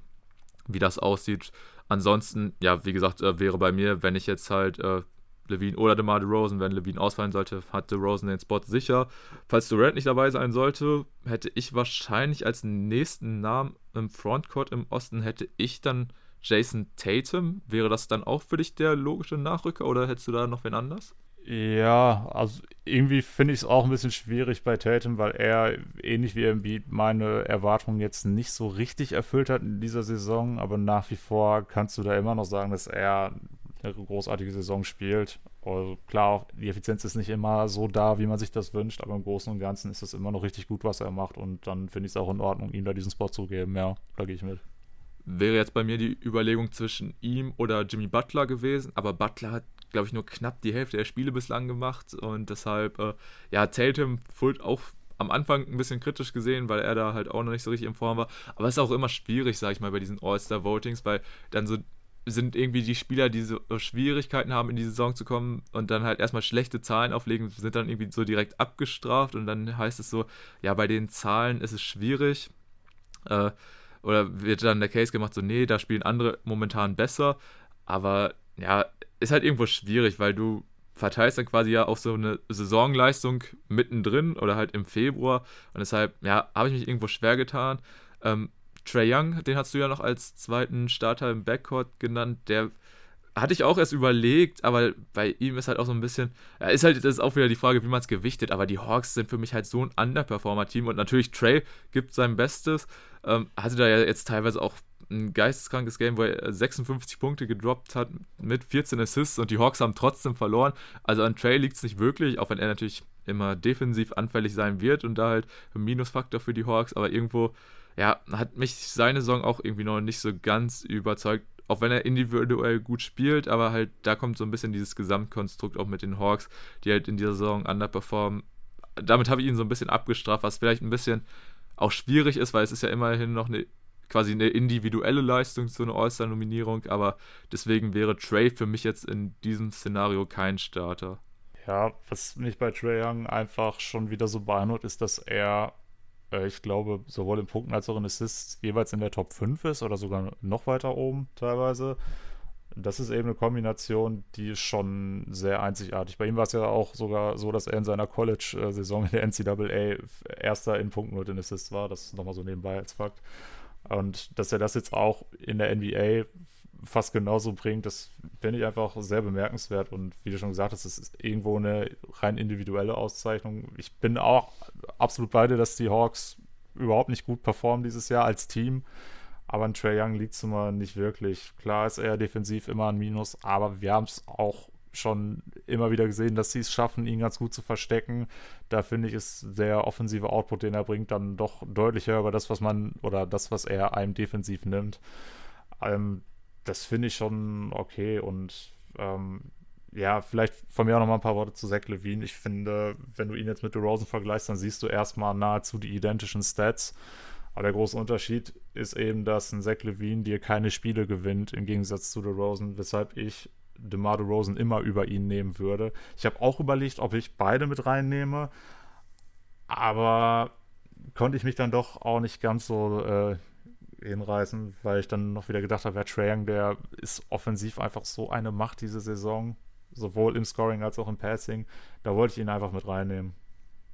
wie das aussieht. Ansonsten, ja, wie gesagt, äh, wäre bei mir, wenn ich jetzt halt äh, Levine oder DeMar DeRozan, wenn Levine ausfallen sollte, hat DeRozan den Spot sicher. Falls Durant nicht dabei sein sollte, hätte ich wahrscheinlich als nächsten Namen im Frontcourt im Osten, hätte ich dann Jason Tatum. Wäre das dann auch für dich der logische Nachrücker oder hättest du da noch wen anders? Ja, also irgendwie finde ich es auch ein bisschen schwierig bei Tatum, weil er ähnlich wie Embiid meine Erwartungen jetzt nicht so richtig erfüllt hat in dieser Saison, aber nach wie vor kannst du da immer noch sagen, dass er eine großartige Saison spielt. Also klar, die Effizienz ist nicht immer so da, wie man sich das wünscht, aber im Großen und Ganzen ist es immer noch richtig gut, was er macht und dann finde ich es auch in Ordnung, ihm da diesen Spot zu geben. Ja, da gehe ich mit. Wäre jetzt bei mir die Überlegung zwischen ihm oder Jimmy Butler gewesen, aber Butler hat, glaube ich, nur knapp die Hälfte der Spiele bislang gemacht und deshalb, äh, ja, Tatum Fullt auch am Anfang ein bisschen kritisch gesehen, weil er da halt auch noch nicht so richtig in Form war. Aber es ist auch immer schwierig, sag ich mal, bei diesen All-Star-Votings, weil dann so sind irgendwie die Spieler, die so Schwierigkeiten haben, in die Saison zu kommen und dann halt erstmal schlechte Zahlen auflegen, sind dann irgendwie so direkt abgestraft und dann heißt es so, ja, bei den Zahlen ist es schwierig. Äh, oder wird dann der Case gemacht, so, nee, da spielen andere momentan besser. Aber ja, ist halt irgendwo schwierig, weil du verteilst dann quasi ja auch so eine Saisonleistung mittendrin oder halt im Februar. Und deshalb, ja, habe ich mich irgendwo schwer getan. Ähm, Trey Young, den hast du ja noch als zweiten Starter im Backcourt genannt, der hatte ich auch erst überlegt, aber bei ihm ist halt auch so ein bisschen, ist halt, das ist auch wieder die Frage, wie man es gewichtet, aber die Hawks sind für mich halt so ein Underperformer-Team und natürlich Trey gibt sein Bestes, ähm, hatte da ja jetzt teilweise auch ein geisteskrankes Game, wo er 56 Punkte gedroppt hat mit 14 Assists und die Hawks haben trotzdem verloren. Also an Trey liegt es nicht wirklich, auch wenn er natürlich immer defensiv anfällig sein wird und da halt ein Minusfaktor für die Hawks, aber irgendwo ja, hat mich seine Saison auch irgendwie noch nicht so ganz überzeugt. Auch wenn er individuell gut spielt, aber halt da kommt so ein bisschen dieses Gesamtkonstrukt auch mit den Hawks, die halt in dieser Saison underperformen. Damit habe ich ihn so ein bisschen abgestraft, was vielleicht ein bisschen auch schwierig ist, weil es ist ja immerhin noch eine quasi eine individuelle Leistung, so eine All-Star-Nominierung, aber deswegen wäre Trey für mich jetzt in diesem Szenario kein Starter. Ja, was mich bei Trey Young einfach schon wieder so beeindruckt, ist, dass er äh, ich glaube, sowohl in Punkten als auch in Assists jeweils in der Top 5 ist oder sogar noch weiter oben teilweise. Das ist eben eine Kombination, die ist schon sehr einzigartig. Bei ihm war es ja auch sogar so, dass er in seiner College-Saison in der NCAA erster in Punkten und in Assists war. Das ist nochmal so nebenbei als Fakt. Und dass er das jetzt auch in der NBA fast genauso bringt, das finde ich einfach sehr bemerkenswert. Und wie du schon gesagt hast, es ist irgendwo eine rein individuelle Auszeichnung. Ich bin auch absolut bei dir, dass die Hawks überhaupt nicht gut performen dieses Jahr als Team. aber an Trey Young liegt es immer nicht wirklich. Klar ist er defensiv immer ein Minus, aber wir haben es auch schon immer wieder gesehen, dass sie es schaffen, ihn ganz gut zu verstecken. Da finde ich, ist der offensive Output, den er bringt, dann doch deutlicher über das, was man oder das, was er einem defensiv nimmt. Ähm, das finde ich schon okay und ähm, ja, vielleicht von mir auch noch mal ein paar Worte zu Zach Levine. Ich finde, wenn du ihn jetzt mit DeRozan vergleichst, dann siehst du erstmal nahezu die identischen Stats. Aber der große Unterschied ist eben, dass ein Zach Levine dir keine Spiele gewinnt, im Gegensatz zu DeRozan, weshalb ich DeMar DeRozan immer über ihn nehmen würde. Ich habe auch überlegt, ob ich beide mit reinnehme, aber konnte ich mich dann doch auch nicht ganz so äh, hinreißen, weil ich dann noch wieder gedacht habe, ja, Trae Young, der ist offensiv einfach so eine Macht diese Saison, sowohl im Scoring als auch im Passing. Da wollte ich ihn einfach mit reinnehmen.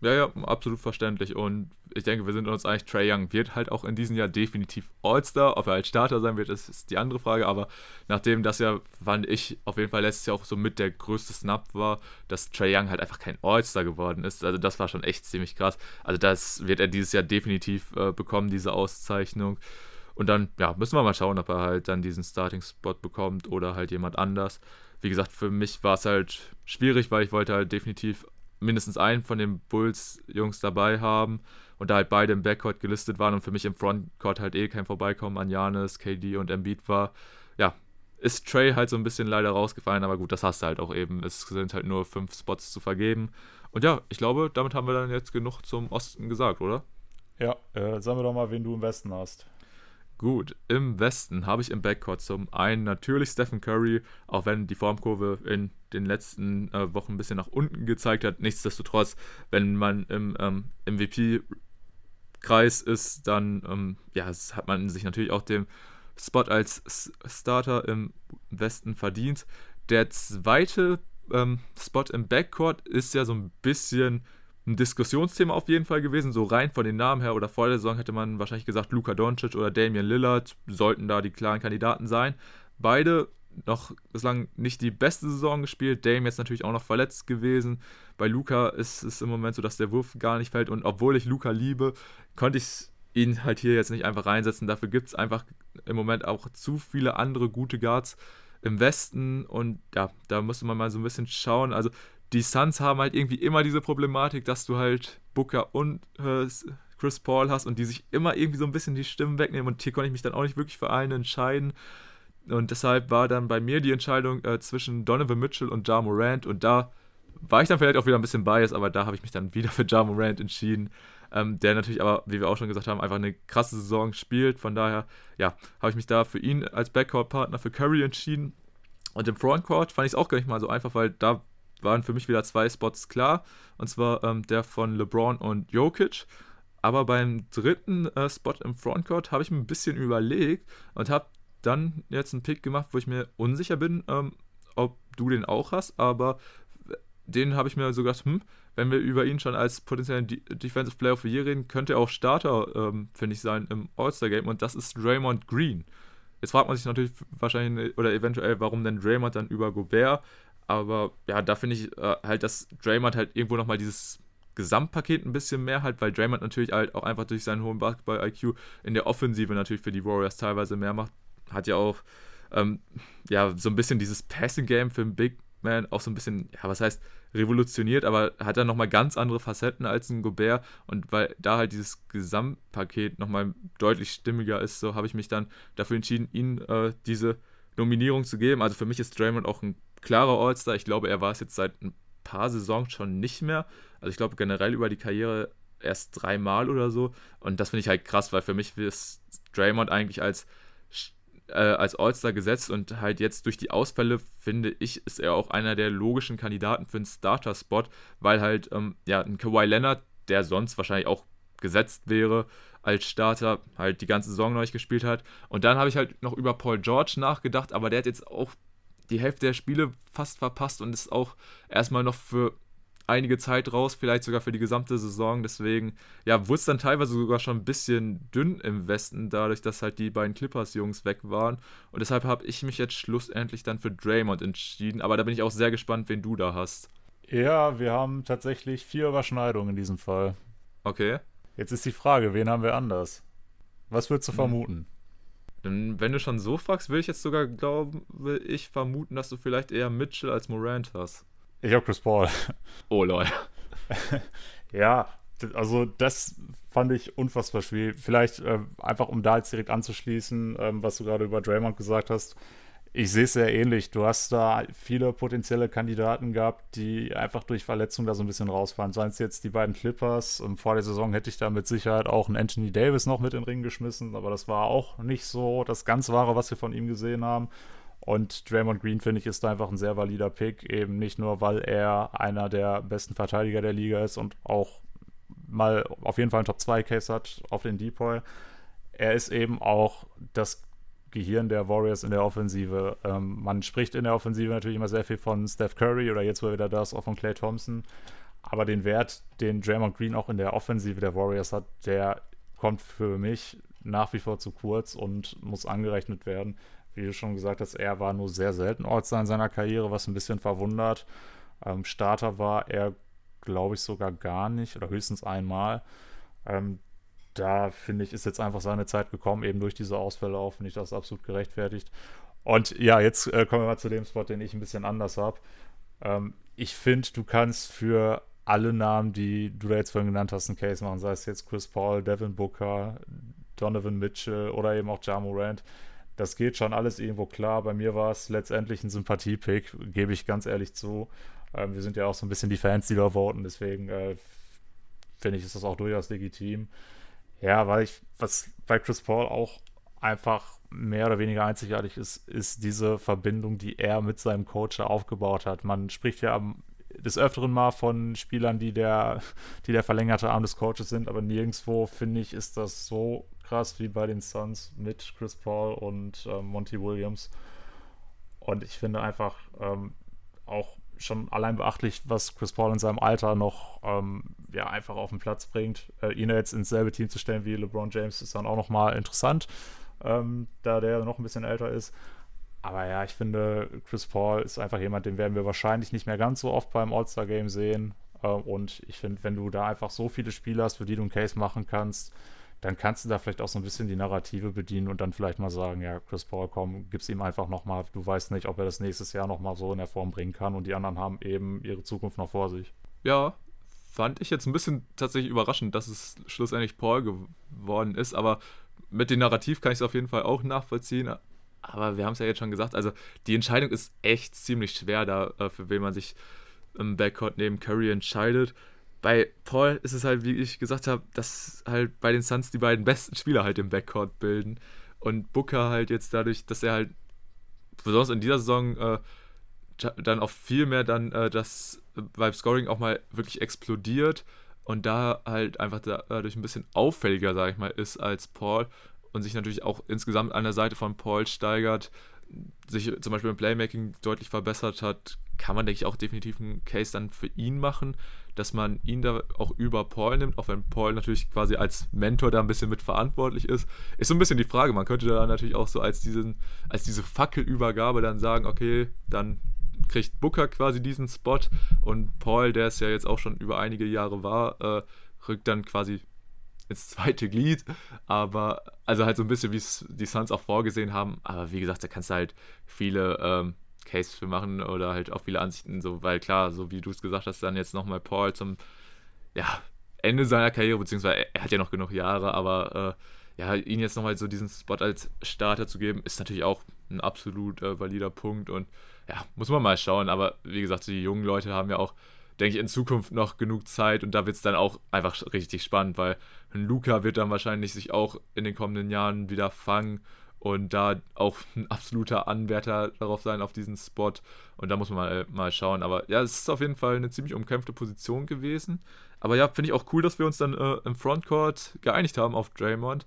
Ja, ja, absolut verständlich. Und ich denke, wir sind uns eigentlich, Trey Young wird halt auch in diesem Jahr definitiv All-Star. Ob er als Starter sein wird, ist, die andere Frage. Aber nachdem das ja, fand ich, auf jeden Fall letztes Jahr auch so mit der größte Snap war, dass Trey Young halt einfach kein All-Star geworden ist. Also das war schon echt ziemlich krass. Also das wird er dieses Jahr definitiv äh, bekommen, diese Auszeichnung. Und dann, ja, müssen wir mal schauen, ob er halt dann diesen Starting-Spot bekommt oder halt jemand anders. Wie gesagt, für mich war es halt schwierig, weil ich wollte halt definitiv mindestens einen von den Bulls-Jungs dabei haben und da halt beide im Backcourt gelistet waren und für mich im Frontcourt halt eh kein Vorbeikommen an Janis, KD und Embiid war, ja, ist Trey halt so ein bisschen leider rausgefallen, aber gut, das hast du halt auch eben. Es sind halt nur fünf Spots zu vergeben. Und ja, ich glaube, damit haben wir dann jetzt genug zum Osten gesagt, oder? Ja, äh, sagen wir doch mal, wen du im Westen hast. Gut, im Westen habe ich im Backcourt zum einen natürlich Stephen Curry, auch wenn die Formkurve in den letzten äh, Wochen ein bisschen nach unten gezeigt hat. Nichtsdestotrotz, wenn man im ähm, MVP-Kreis ist, dann ähm, ja, hat man sich natürlich auch den Spot als S Starter im Westen verdient. Der zweite ähm, Spot im Backcourt ist ja so ein bisschen ein Diskussionsthema auf jeden Fall gewesen. So rein von den Namen her oder vor der Saison hätte man wahrscheinlich gesagt, Luka Doncic oder Damian Lillard sollten da die klaren Kandidaten sein. Beide noch bislang nicht die beste Saison gespielt. Dame jetzt natürlich auch noch verletzt gewesen. Bei Luca ist es im Moment so, dass der Wurf gar nicht fällt. Und obwohl ich Luca liebe, konnte ich ihn halt hier jetzt nicht einfach reinsetzen. Dafür gibt es einfach im Moment auch zu viele andere gute Guards im Westen. Und ja, da musste man mal so ein bisschen schauen. Also die Suns haben halt irgendwie immer diese Problematik, dass du halt Booker und äh, Chris Paul hast und die sich immer irgendwie so ein bisschen die Stimmen wegnehmen. Und hier konnte ich mich dann auch nicht wirklich für einen entscheiden. Und deshalb war dann bei mir die Entscheidung äh, zwischen Donovan Mitchell und Ja Morant. Und da war ich dann vielleicht auch wieder ein bisschen biased, aber da habe ich mich dann wieder für Ja Morant entschieden. Ähm, der natürlich aber, wie wir auch schon gesagt haben, einfach eine krasse Saison spielt. Von daher, ja, habe ich mich da für ihn als Backcourt-Partner für Curry entschieden. Und im Frontcourt fand ich es auch gar nicht mal so einfach, weil da waren für mich wieder zwei Spots klar. Und zwar ähm, der von LeBron und Jokic. Aber beim dritten äh, Spot im Frontcourt habe ich mir ein bisschen überlegt und habe dann jetzt einen Pick gemacht, wo ich mir unsicher bin, ähm, ob du den auch hast. Aber den habe ich mir so gedacht, hm, wenn wir über ihn schon als potenziellen Defensive Player of the Year reden, könnte er auch Starter, ähm, finde ich, sein im All-Star-Game. Und das ist Draymond Green. Jetzt fragt man sich natürlich wahrscheinlich oder eventuell, warum denn Draymond dann über Gobert? Aber ja, da finde ich äh, halt, dass Draymond halt irgendwo nochmal dieses Gesamtpaket ein bisschen mehr halt, weil Draymond natürlich halt auch einfach durch seinen hohen Basketball-IQ in der Offensive natürlich für die Warriors teilweise mehr macht. Hat ja auch ähm, ja, so ein bisschen dieses Passing-Game für einen Big Man auch so ein bisschen, ja, was heißt revolutioniert, aber hat dann nochmal ganz andere Facetten als ein Gobert und weil da halt dieses Gesamtpaket nochmal deutlich stimmiger ist, so habe ich mich dann dafür entschieden, ihm äh, diese Nominierung zu geben. Also für mich ist Draymond auch ein klarer All-Star. Ich glaube, er war es jetzt seit ein paar Saisons schon nicht mehr. Also ich glaube generell über die Karriere erst dreimal oder so. Und das finde ich halt krass, weil für mich ist Draymond eigentlich als, äh, als All-Star gesetzt und halt jetzt durch die Ausfälle, finde ich, ist er auch einer der logischen Kandidaten für einen Starter-Spot, weil halt, ähm, ja, ein Kawhi Leonard, der sonst wahrscheinlich auch gesetzt wäre als Starter, halt die ganze Saison noch nicht gespielt hat. Und dann habe ich halt noch über Paul George nachgedacht, aber der hat jetzt auch die Hälfte der Spiele fast verpasst und ist auch erstmal noch für einige Zeit raus, vielleicht sogar für die gesamte Saison. Deswegen, ja, wurde es dann teilweise sogar schon ein bisschen dünn im Westen, dadurch, dass halt die beiden Clippers-Jungs weg waren. Und deshalb habe ich mich jetzt schlussendlich dann für Draymond entschieden. Aber da bin ich auch sehr gespannt, wen du da hast. Ja, wir haben tatsächlich vier Überschneidungen in diesem Fall. Okay. Jetzt ist die Frage, wen haben wir anders? Was würdest du hm. vermuten? Dann, wenn du schon so fragst, will ich jetzt sogar, glaube ich, vermuten, dass du vielleicht eher Mitchell als Morant hast. Ich habe Chris Paul. Oh, lol. ja, also das fand ich unfassbar schwierig. Vielleicht äh, einfach, um da jetzt direkt anzuschließen, ähm, was du gerade über Draymond gesagt hast. Ich sehe es sehr ähnlich. Du hast da viele potenzielle Kandidaten gehabt, die einfach durch Verletzungen da so ein bisschen rausfallen. Seien es jetzt die beiden Clippers. Und vor der Saison hätte ich da mit Sicherheit auch einen Anthony Davis noch mit in den Ring geschmissen, aber das war auch nicht so das ganz Wahre, was wir von ihm gesehen haben. Und Draymond Green, finde ich, ist einfach ein sehr valider Pick. Eben nicht nur, weil er einer der besten Verteidiger der Liga ist und auch mal auf jeden Fall einen Top-2-Case hat auf den Depoy. Er ist eben auch das Gehirn der Warriors in der Offensive. Ähm, man spricht in der Offensive natürlich immer sehr viel von Steph Curry oder jetzt, wo er wieder da ist, auch von Clay Thompson. Aber den Wert, den Draymond Green auch in der Offensive der Warriors hat, der kommt für mich nach wie vor zu kurz und muss angerechnet werden. Wie du schon gesagt hast, er war nur sehr selten Ortsteil in seiner Karriere, was ein bisschen verwundert. Ähm, Starter war er, glaube ich, sogar gar nicht oder höchstens einmal. Ähm, da finde ich, ist jetzt einfach seine Zeit gekommen, eben durch diese Ausfälle auch, finde ich das absolut gerechtfertigt. Und ja, jetzt äh, kommen wir mal zu dem Spot, den ich ein bisschen anders habe. Ähm, ich finde, du kannst für alle Namen, die du da jetzt vorhin genannt hast, einen Case machen, sei es jetzt Chris Paul, Devin Booker, Donovan Mitchell oder eben auch Ja Morant. Das geht schon alles irgendwo klar. Bei mir war es letztendlich ein Sympathie-Pick, gebe ich ganz ehrlich zu. Ähm, wir sind ja auch so ein bisschen die Fans, die da voten, deswegen äh, finde ich, ist das auch durchaus legitim. Ja, weil ich, was bei Chris Paul auch einfach mehr oder weniger einzigartig ist, ist diese Verbindung, die er mit seinem Coach aufgebaut hat. Man spricht ja des Öfteren mal von Spielern, die der, die der verlängerte Arm des Coaches sind, aber nirgendwo, finde ich, ist das so krass wie bei den Suns mit Chris Paul und äh, Monty Williams. Und ich finde einfach ähm, auch schon allein beachtlich, was Chris Paul in seinem Alter noch ähm, ja, einfach auf den Platz bringt. Äh, ihn jetzt ins selbe Team zu stellen wie LeBron James ist dann auch nochmal interessant, ähm, da der noch ein bisschen älter ist. Aber ja, ich finde, Chris Paul ist einfach jemand, den werden wir wahrscheinlich nicht mehr ganz so oft beim All-Star-Game sehen. Äh, und ich finde, wenn du da einfach so viele Spieler hast, für die du einen Case machen kannst, dann kannst du da vielleicht auch so ein bisschen die Narrative bedienen und dann vielleicht mal sagen, ja, Chris Paul, komm, gib's ihm einfach nochmal. Du weißt nicht, ob er das nächstes Jahr nochmal so in der Form bringen kann und die anderen haben eben ihre Zukunft noch vor sich. Ja, fand ich jetzt ein bisschen tatsächlich überraschend, dass es schlussendlich Paul geworden ist, aber mit dem Narrativ kann ich es auf jeden Fall auch nachvollziehen. Aber wir haben es ja jetzt schon gesagt, also die Entscheidung ist echt ziemlich schwer, da äh, für wen man sich im Backcourt neben Curry entscheidet bei Paul ist es halt, wie ich gesagt habe, dass halt bei den Suns die beiden besten Spieler halt im Backcourt bilden. Und Booker halt jetzt dadurch, dass er halt besonders in dieser Saison äh, dann auch viel mehr dann äh, das beim Scoring auch mal wirklich explodiert und da halt einfach dadurch ein bisschen auffälliger, sag ich mal, ist als Paul und sich natürlich auch insgesamt an der Seite von Paul steigert, sich zum Beispiel im Playmaking deutlich verbessert hat, kann man, denke ich, auch definitiv einen Case dann für ihn machen dass man ihn da auch über Paul nimmt, auch wenn Paul natürlich quasi als Mentor da ein bisschen mitverantwortlich ist. Ist so ein bisschen die Frage. Man könnte da natürlich auch so als, diesen, als diese Fackelübergabe dann sagen, okay, dann kriegt Booker quasi diesen Spot und Paul, der es ja jetzt auch schon über einige Jahre war, äh, rückt dann quasi ins zweite Glied. Aber, also halt so ein bisschen, wie es die Suns auch vorgesehen haben. Aber wie gesagt, da kannst du halt viele ähm, Case für machen oder halt auch viele Ansichten, so, weil klar, so wie du es gesagt hast, dann jetzt nochmal Paul zum ja, Ende seiner Karriere, beziehungsweise er, hat ja noch genug Jahre, aber äh, ja, ihn jetzt nochmal so diesen Spot als Starter zu geben, ist natürlich auch ein absolut äh, valider Punkt und ja, muss man mal schauen, aber wie gesagt, die jungen Leute haben ja auch, denke ich, in Zukunft noch genug Zeit und da wird es dann auch einfach richtig spannend, weil ein Luca wird dann wahrscheinlich sich auch in den kommenden Jahren wieder fangen und da auch ein absoluter Anwärter darauf sein, auf diesen Spot. Und da muss man mal, mal schauen. Aber ja, es ist auf jeden Fall eine ziemlich umkämpfte Position gewesen. Aber ja, finde ich auch cool, dass wir uns dann äh, im Frontcourt geeinigt haben auf Draymond.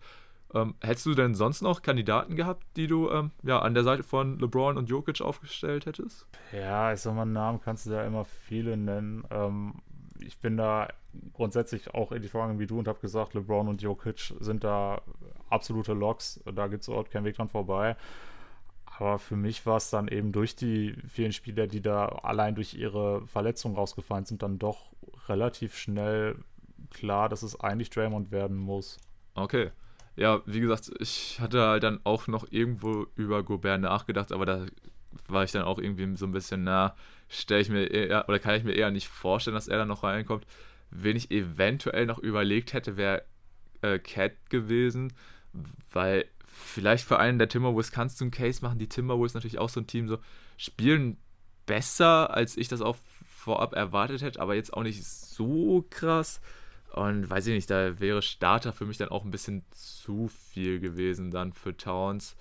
Ähm, hättest du denn sonst noch Kandidaten gehabt, die du ähm, ja, an der Seite von LeBron und Jokic aufgestellt hättest? Ja, ich sag mal, Namen kannst du da immer viele nennen. Ähm, ich bin da grundsätzlich auch in die Frage wie du und habe gesagt, LeBron und Jokic sind da absolute Loks. Da gibt es dort keinen Weg dran vorbei. Aber für mich war es dann eben durch die vielen Spieler, die da allein durch ihre Verletzung rausgefallen sind, dann doch relativ schnell klar, dass es eigentlich Draymond werden muss. Okay. Ja, wie gesagt, ich hatte halt dann auch noch irgendwo über Gobert nachgedacht, aber da war ich dann auch irgendwie so ein bisschen, na, stelle ich mir eher, oder kann ich mir eher nicht vorstellen, dass er dann noch reinkommt. Wen ich eventuell noch überlegt hätte, wäre äh, Cat gewesen, weil vielleicht für einen der Timberwolves kannst du einen Case machen. Die Timberwolves natürlich auch so ein Team, so spielen besser, als ich das auch vorab erwartet hätte, aber jetzt auch nicht so krass. Und weiß ich nicht, da wäre Starter für mich dann auch ein bisschen zu viel gewesen dann für Towns.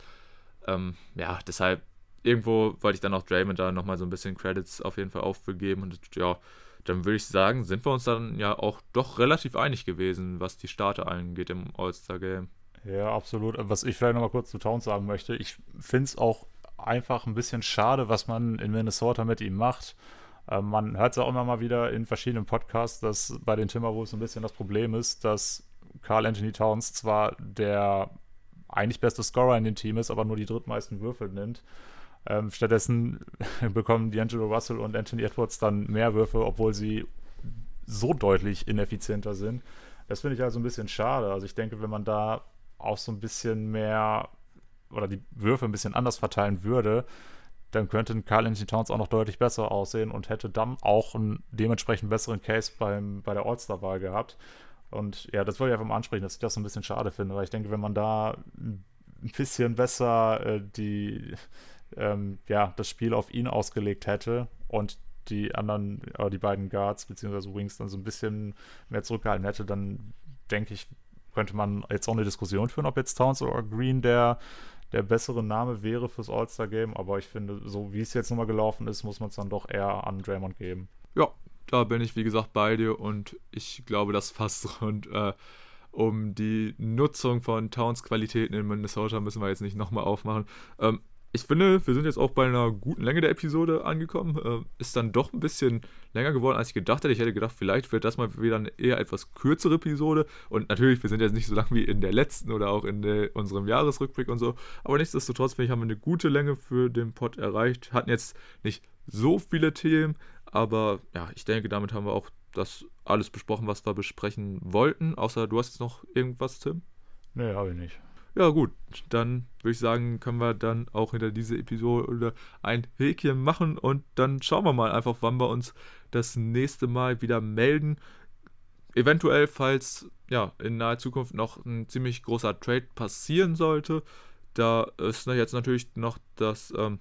Ähm, ja, deshalb irgendwo wollte ich dann auch Draymond da nochmal so ein bisschen Credits auf jeden Fall aufgegeben. Und ja, dann würde ich sagen, sind wir uns dann ja auch doch relativ einig gewesen, was die Starter angeht im All-Star-Game. Ja, absolut. Was ich vielleicht nochmal kurz zu Towns sagen möchte, ich finde es auch einfach ein bisschen schade, was man in Minnesota mit ihm macht. Ähm, man hört es auch immer mal wieder in verschiedenen Podcasts, dass bei den Timberwolves ein bisschen das Problem ist, dass Carl Anthony Towns zwar der eigentlich beste Scorer in dem Team ist, aber nur die drittmeisten Würfel nimmt. Ähm, stattdessen bekommen D'Angelo Russell und Anthony Edwards dann mehr Würfe, obwohl sie so deutlich ineffizienter sind. Das finde ich also ein bisschen schade. Also ich denke, wenn man da auch so ein bisschen mehr oder die Würfe ein bisschen anders verteilen würde, dann könnte Carl Anthony Towns auch noch deutlich besser aussehen und hätte dann auch einen dementsprechend besseren Case beim, bei der All-Star-Wahl gehabt. Und ja, das wollte ich einfach mal ansprechen, dass ich das so ein bisschen schade finde, weil ich denke, wenn man da ein bisschen besser äh, die, ähm, ja, das Spiel auf ihn ausgelegt hätte und die anderen, äh, die beiden Guards bzw. Wings dann so ein bisschen mehr zurückgehalten hätte, dann denke ich, könnte man jetzt auch eine Diskussion führen, ob jetzt Towns oder Green der, der bessere Name wäre fürs All-Star-Game. Aber ich finde, so wie es jetzt nochmal gelaufen ist, muss man es dann doch eher an Draymond geben. Ja, da bin ich, wie gesagt, bei dir und ich glaube, das fasst rund. Äh, um die Nutzung von Towns Qualitäten in Minnesota müssen wir jetzt nicht nochmal aufmachen. Ähm, ich finde, wir sind jetzt auch bei einer guten Länge der Episode angekommen. Äh, ist dann doch ein bisschen länger geworden, als ich gedacht hätte. Ich hätte gedacht, vielleicht wird das mal wieder eine eher etwas kürzere Episode. Und natürlich, wir sind jetzt nicht so lang wie in der letzten oder auch in der, unserem Jahresrückblick und so. Aber nichtsdestotrotz, finde ich, haben wir eine gute Länge für den Pod erreicht. Hatten jetzt nicht so viele Themen, aber ja, ich denke, damit haben wir auch das alles besprochen, was wir besprechen wollten. Außer du hast jetzt noch irgendwas, Tim? Nee, habe ich nicht. Ja, gut, dann würde ich sagen, können wir dann auch hinter diese Episode ein Häkchen machen und dann schauen wir mal einfach, wann wir uns das nächste Mal wieder melden. Eventuell, falls ja in naher Zukunft noch ein ziemlich großer Trade passieren sollte, da ist jetzt natürlich noch das ähm,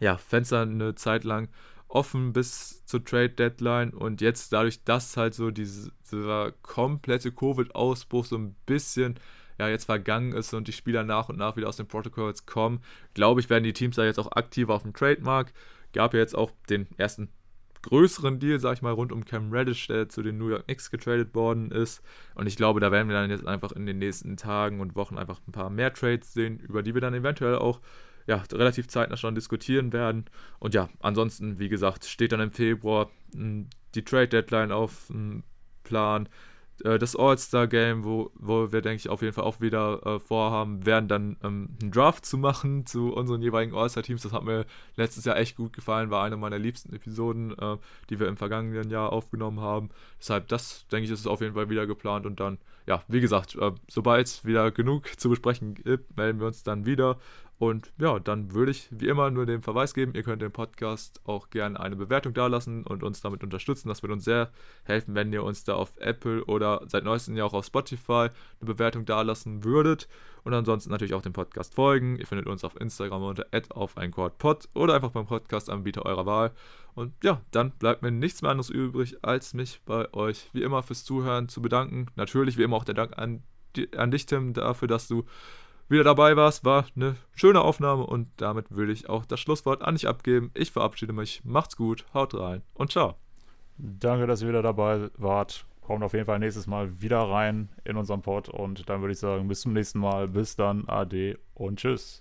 ja, Fenster eine Zeit lang offen bis zur Trade Deadline und jetzt dadurch, dass halt so diese, dieser komplette Covid-Ausbruch so ein bisschen ja jetzt vergangen ist und die Spieler nach und nach wieder aus den Protocols kommen, glaube ich, werden die Teams da jetzt auch aktiv auf dem Trademark. Gab ja jetzt auch den ersten größeren Deal, sag ich mal, rund um Cam Reddish, der zu den New York Knicks getradet worden ist. Und ich glaube, da werden wir dann jetzt einfach in den nächsten Tagen und Wochen einfach ein paar mehr Trades sehen, über die wir dann eventuell auch ja, relativ zeitnah schon diskutieren werden. Und ja, ansonsten, wie gesagt, steht dann im Februar hm, die Trade Deadline auf dem Plan. Äh, das All-Star-Game, wo, wo wir, denke ich, auf jeden Fall auch wieder äh, vorhaben, werden dann ähm, einen Draft zu machen zu unseren jeweiligen All-Star-Teams. Das hat mir letztes Jahr echt gut gefallen, war eine meiner liebsten Episoden, äh, die wir im vergangenen Jahr aufgenommen haben. Deshalb, das, denke ich, ist auf jeden Fall wieder geplant. Und dann, ja, wie gesagt, äh, sobald es wieder genug zu besprechen gibt, melden wir uns dann wieder. Und ja, dann würde ich wie immer nur den Verweis geben, ihr könnt dem Podcast auch gerne eine Bewertung dalassen und uns damit unterstützen. Das würde uns sehr helfen, wenn ihr uns da auf Apple oder seit neuestem ja auch auf Spotify eine Bewertung dalassen würdet. Und ansonsten natürlich auch dem Podcast folgen. Ihr findet uns auf Instagram unter auf ein Pod oder einfach beim Podcast-Anbieter eurer Wahl. Und ja, dann bleibt mir nichts mehr anderes übrig, als mich bei euch wie immer fürs Zuhören zu bedanken. Natürlich wie immer auch der Dank an, an dich, Tim, dafür, dass du wieder dabei warst. War eine schöne Aufnahme und damit würde ich auch das Schlusswort an dich abgeben. Ich verabschiede mich. Macht's gut, haut rein und ciao. Danke, dass ihr wieder dabei wart. Kommt auf jeden Fall nächstes Mal wieder rein in unserem Pod und dann würde ich sagen, bis zum nächsten Mal. Bis dann, Ade und Tschüss.